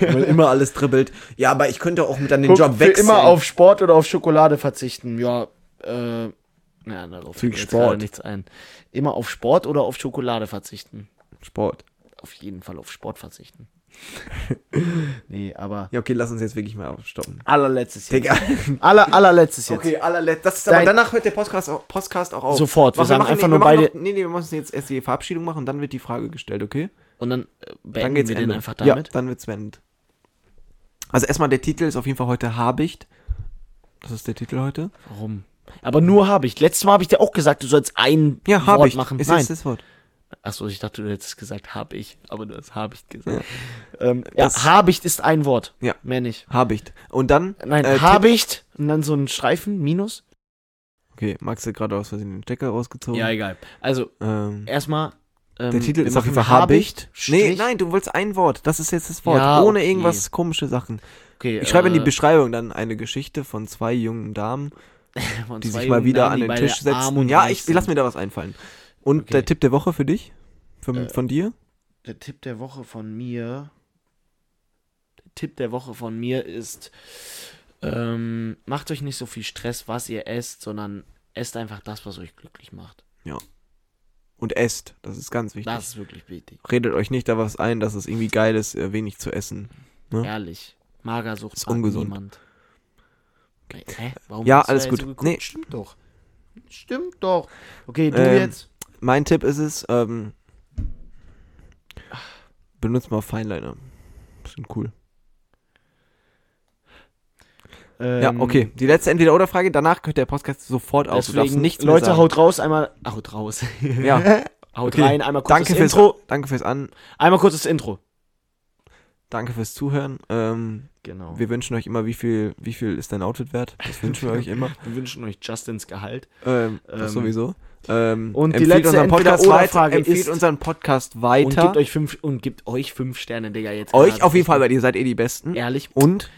Weil immer alles dribbelt. Ja, aber ich könnte auch mit an den Guck, Job wechseln. immer auf Sport oder auf Schokolade verzichten. Ja, äh, ja, darauf fällt Sport. gerade nichts ein. Immer auf Sport oder auf Schokolade verzichten. Sport. Auf jeden Fall auf Sport verzichten. nee, aber Ja, okay, lass uns jetzt wirklich mal aufstoppen. allerletztes jetzt. Digga. Aller, allerletztes jetzt. Okay, allerletzt. Das ist aber danach hört der Podcast auch, Podcast auch auf. Sofort, wir Warte, sagen machen einfach nicht- nur wir beide- Noch, nee, nee, wir müssen jetzt erst die Verabschiedung machen und dann wird die Frage gestellt, okay? Und dann äh, Dann beenden geht's wir den Ende. einfach Ja, damit. dann wird's beendet. Also erstmal der Titel ist auf jeden Fall heute Habicht. Das ist der Titel heute. Warum? Aber nur habe ich. Letztes Mal habe ich dir auch gesagt, du sollst ein Ja, Wort Habicht. machen. Ist Nein. jetzt das Wort. Achso, ich dachte, du hättest gesagt, habe ich. Aber du hast Habicht gesagt. Ähm, Das- ja, Habicht ist ein Wort. Ja. Mehr nicht. Habicht. Und dann. Nein, äh, Tipp- Habicht und dann so ein Streifen, Minus. Okay, Max hat gerade aus Versehen den Stecker rausgezogen. Ja, egal. Also, Ähm, erstmal. Ähm, der Titel ist auf jeden Fall Habicht. Nee, Strich. nein, du wolltest ein Wort. Das ist jetzt das Wort. Ja, Ohne okay. irgendwas komische Sachen. Okay, Ich schreibe in die äh, Beschreibung dann eine Geschichte von zwei jungen Damen, die sich mal wieder Damen, an den Tisch setzen. Ja, ich, ich lass mir da was einfallen. Und Okay. der Tipp der Woche für dich? Von, Äh, von dir? Der Tipp der Woche von mir. Der Tipp der Woche von mir ist: ähm, Macht euch nicht so viel Stress, was ihr esst, sondern esst einfach das, was euch glücklich macht. Und esst. Das ist ganz wichtig. Das ist wirklich wichtig. Redet euch nicht da was ein, dass es irgendwie geil ist, äh, wenig zu essen. Ja. Ehrlich. Magersucht Ist ungesund. niemand. Hä? Warum Ja, alles gut. so? Nee. Stimmt doch. Stimmt doch. Okay, du Ähm, jetzt. Mein Tipp ist es, ähm, benutzt mal Feinliner. Sind cool. ja, Ähm, okay. Die letzte Entweder-Oder-Frage. Danach hört der Podcast sofort auf. Du darfst Deswegen, nichts mehr Leute, sagen. haut raus, einmal. Haut raus. Ja. haut Okay. rein, einmal kurz Danke das fürs, Intro. danke fürs An. Einmal kurz das Intro. Danke fürs Zuhören. Ähm, Genau. wir wünschen euch immer, wie viel, wie viel ist dein Outfit wert? Das wünschen wir euch immer. Wir wünschen euch Justins Gehalt. Ähm, Ähm, das sowieso. Ähm, und die letzte Entweder-Oder-Frage Empfiehlt unseren Podcast weiter. Und gibt euch fünf, und gibt euch fünf Sterne, Digga, jetzt. Euch auf jeden Fall, weil ihr seid eh die Besten. Ehrlich. Und?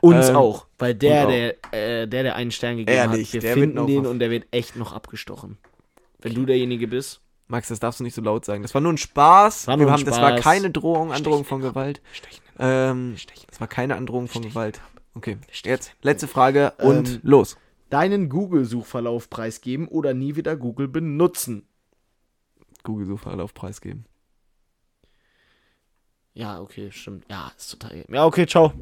Uns ähm, auch. Weil der, auch. Der, äh, der, der einen Stern gegeben Ehrlich, hat, wir der finden den und der wird echt noch abgestochen. Wenn du derjenige bist. Max, das darfst du nicht so laut sagen. Das war nur ein Spaß. War nur ein haben, Spaß. Das war keine Drohung, Androhung von Gewalt. Ähm, das war keine Androhung von Gewalt. Okay, jetzt letzte Frage und ähm, los deinen Google-Suchverlauf preisgeben oder nie wieder Google benutzen. Google-Suchverlauf preisgeben. Ja, okay, stimmt. Ja, ist total. Ja, okay, ciao.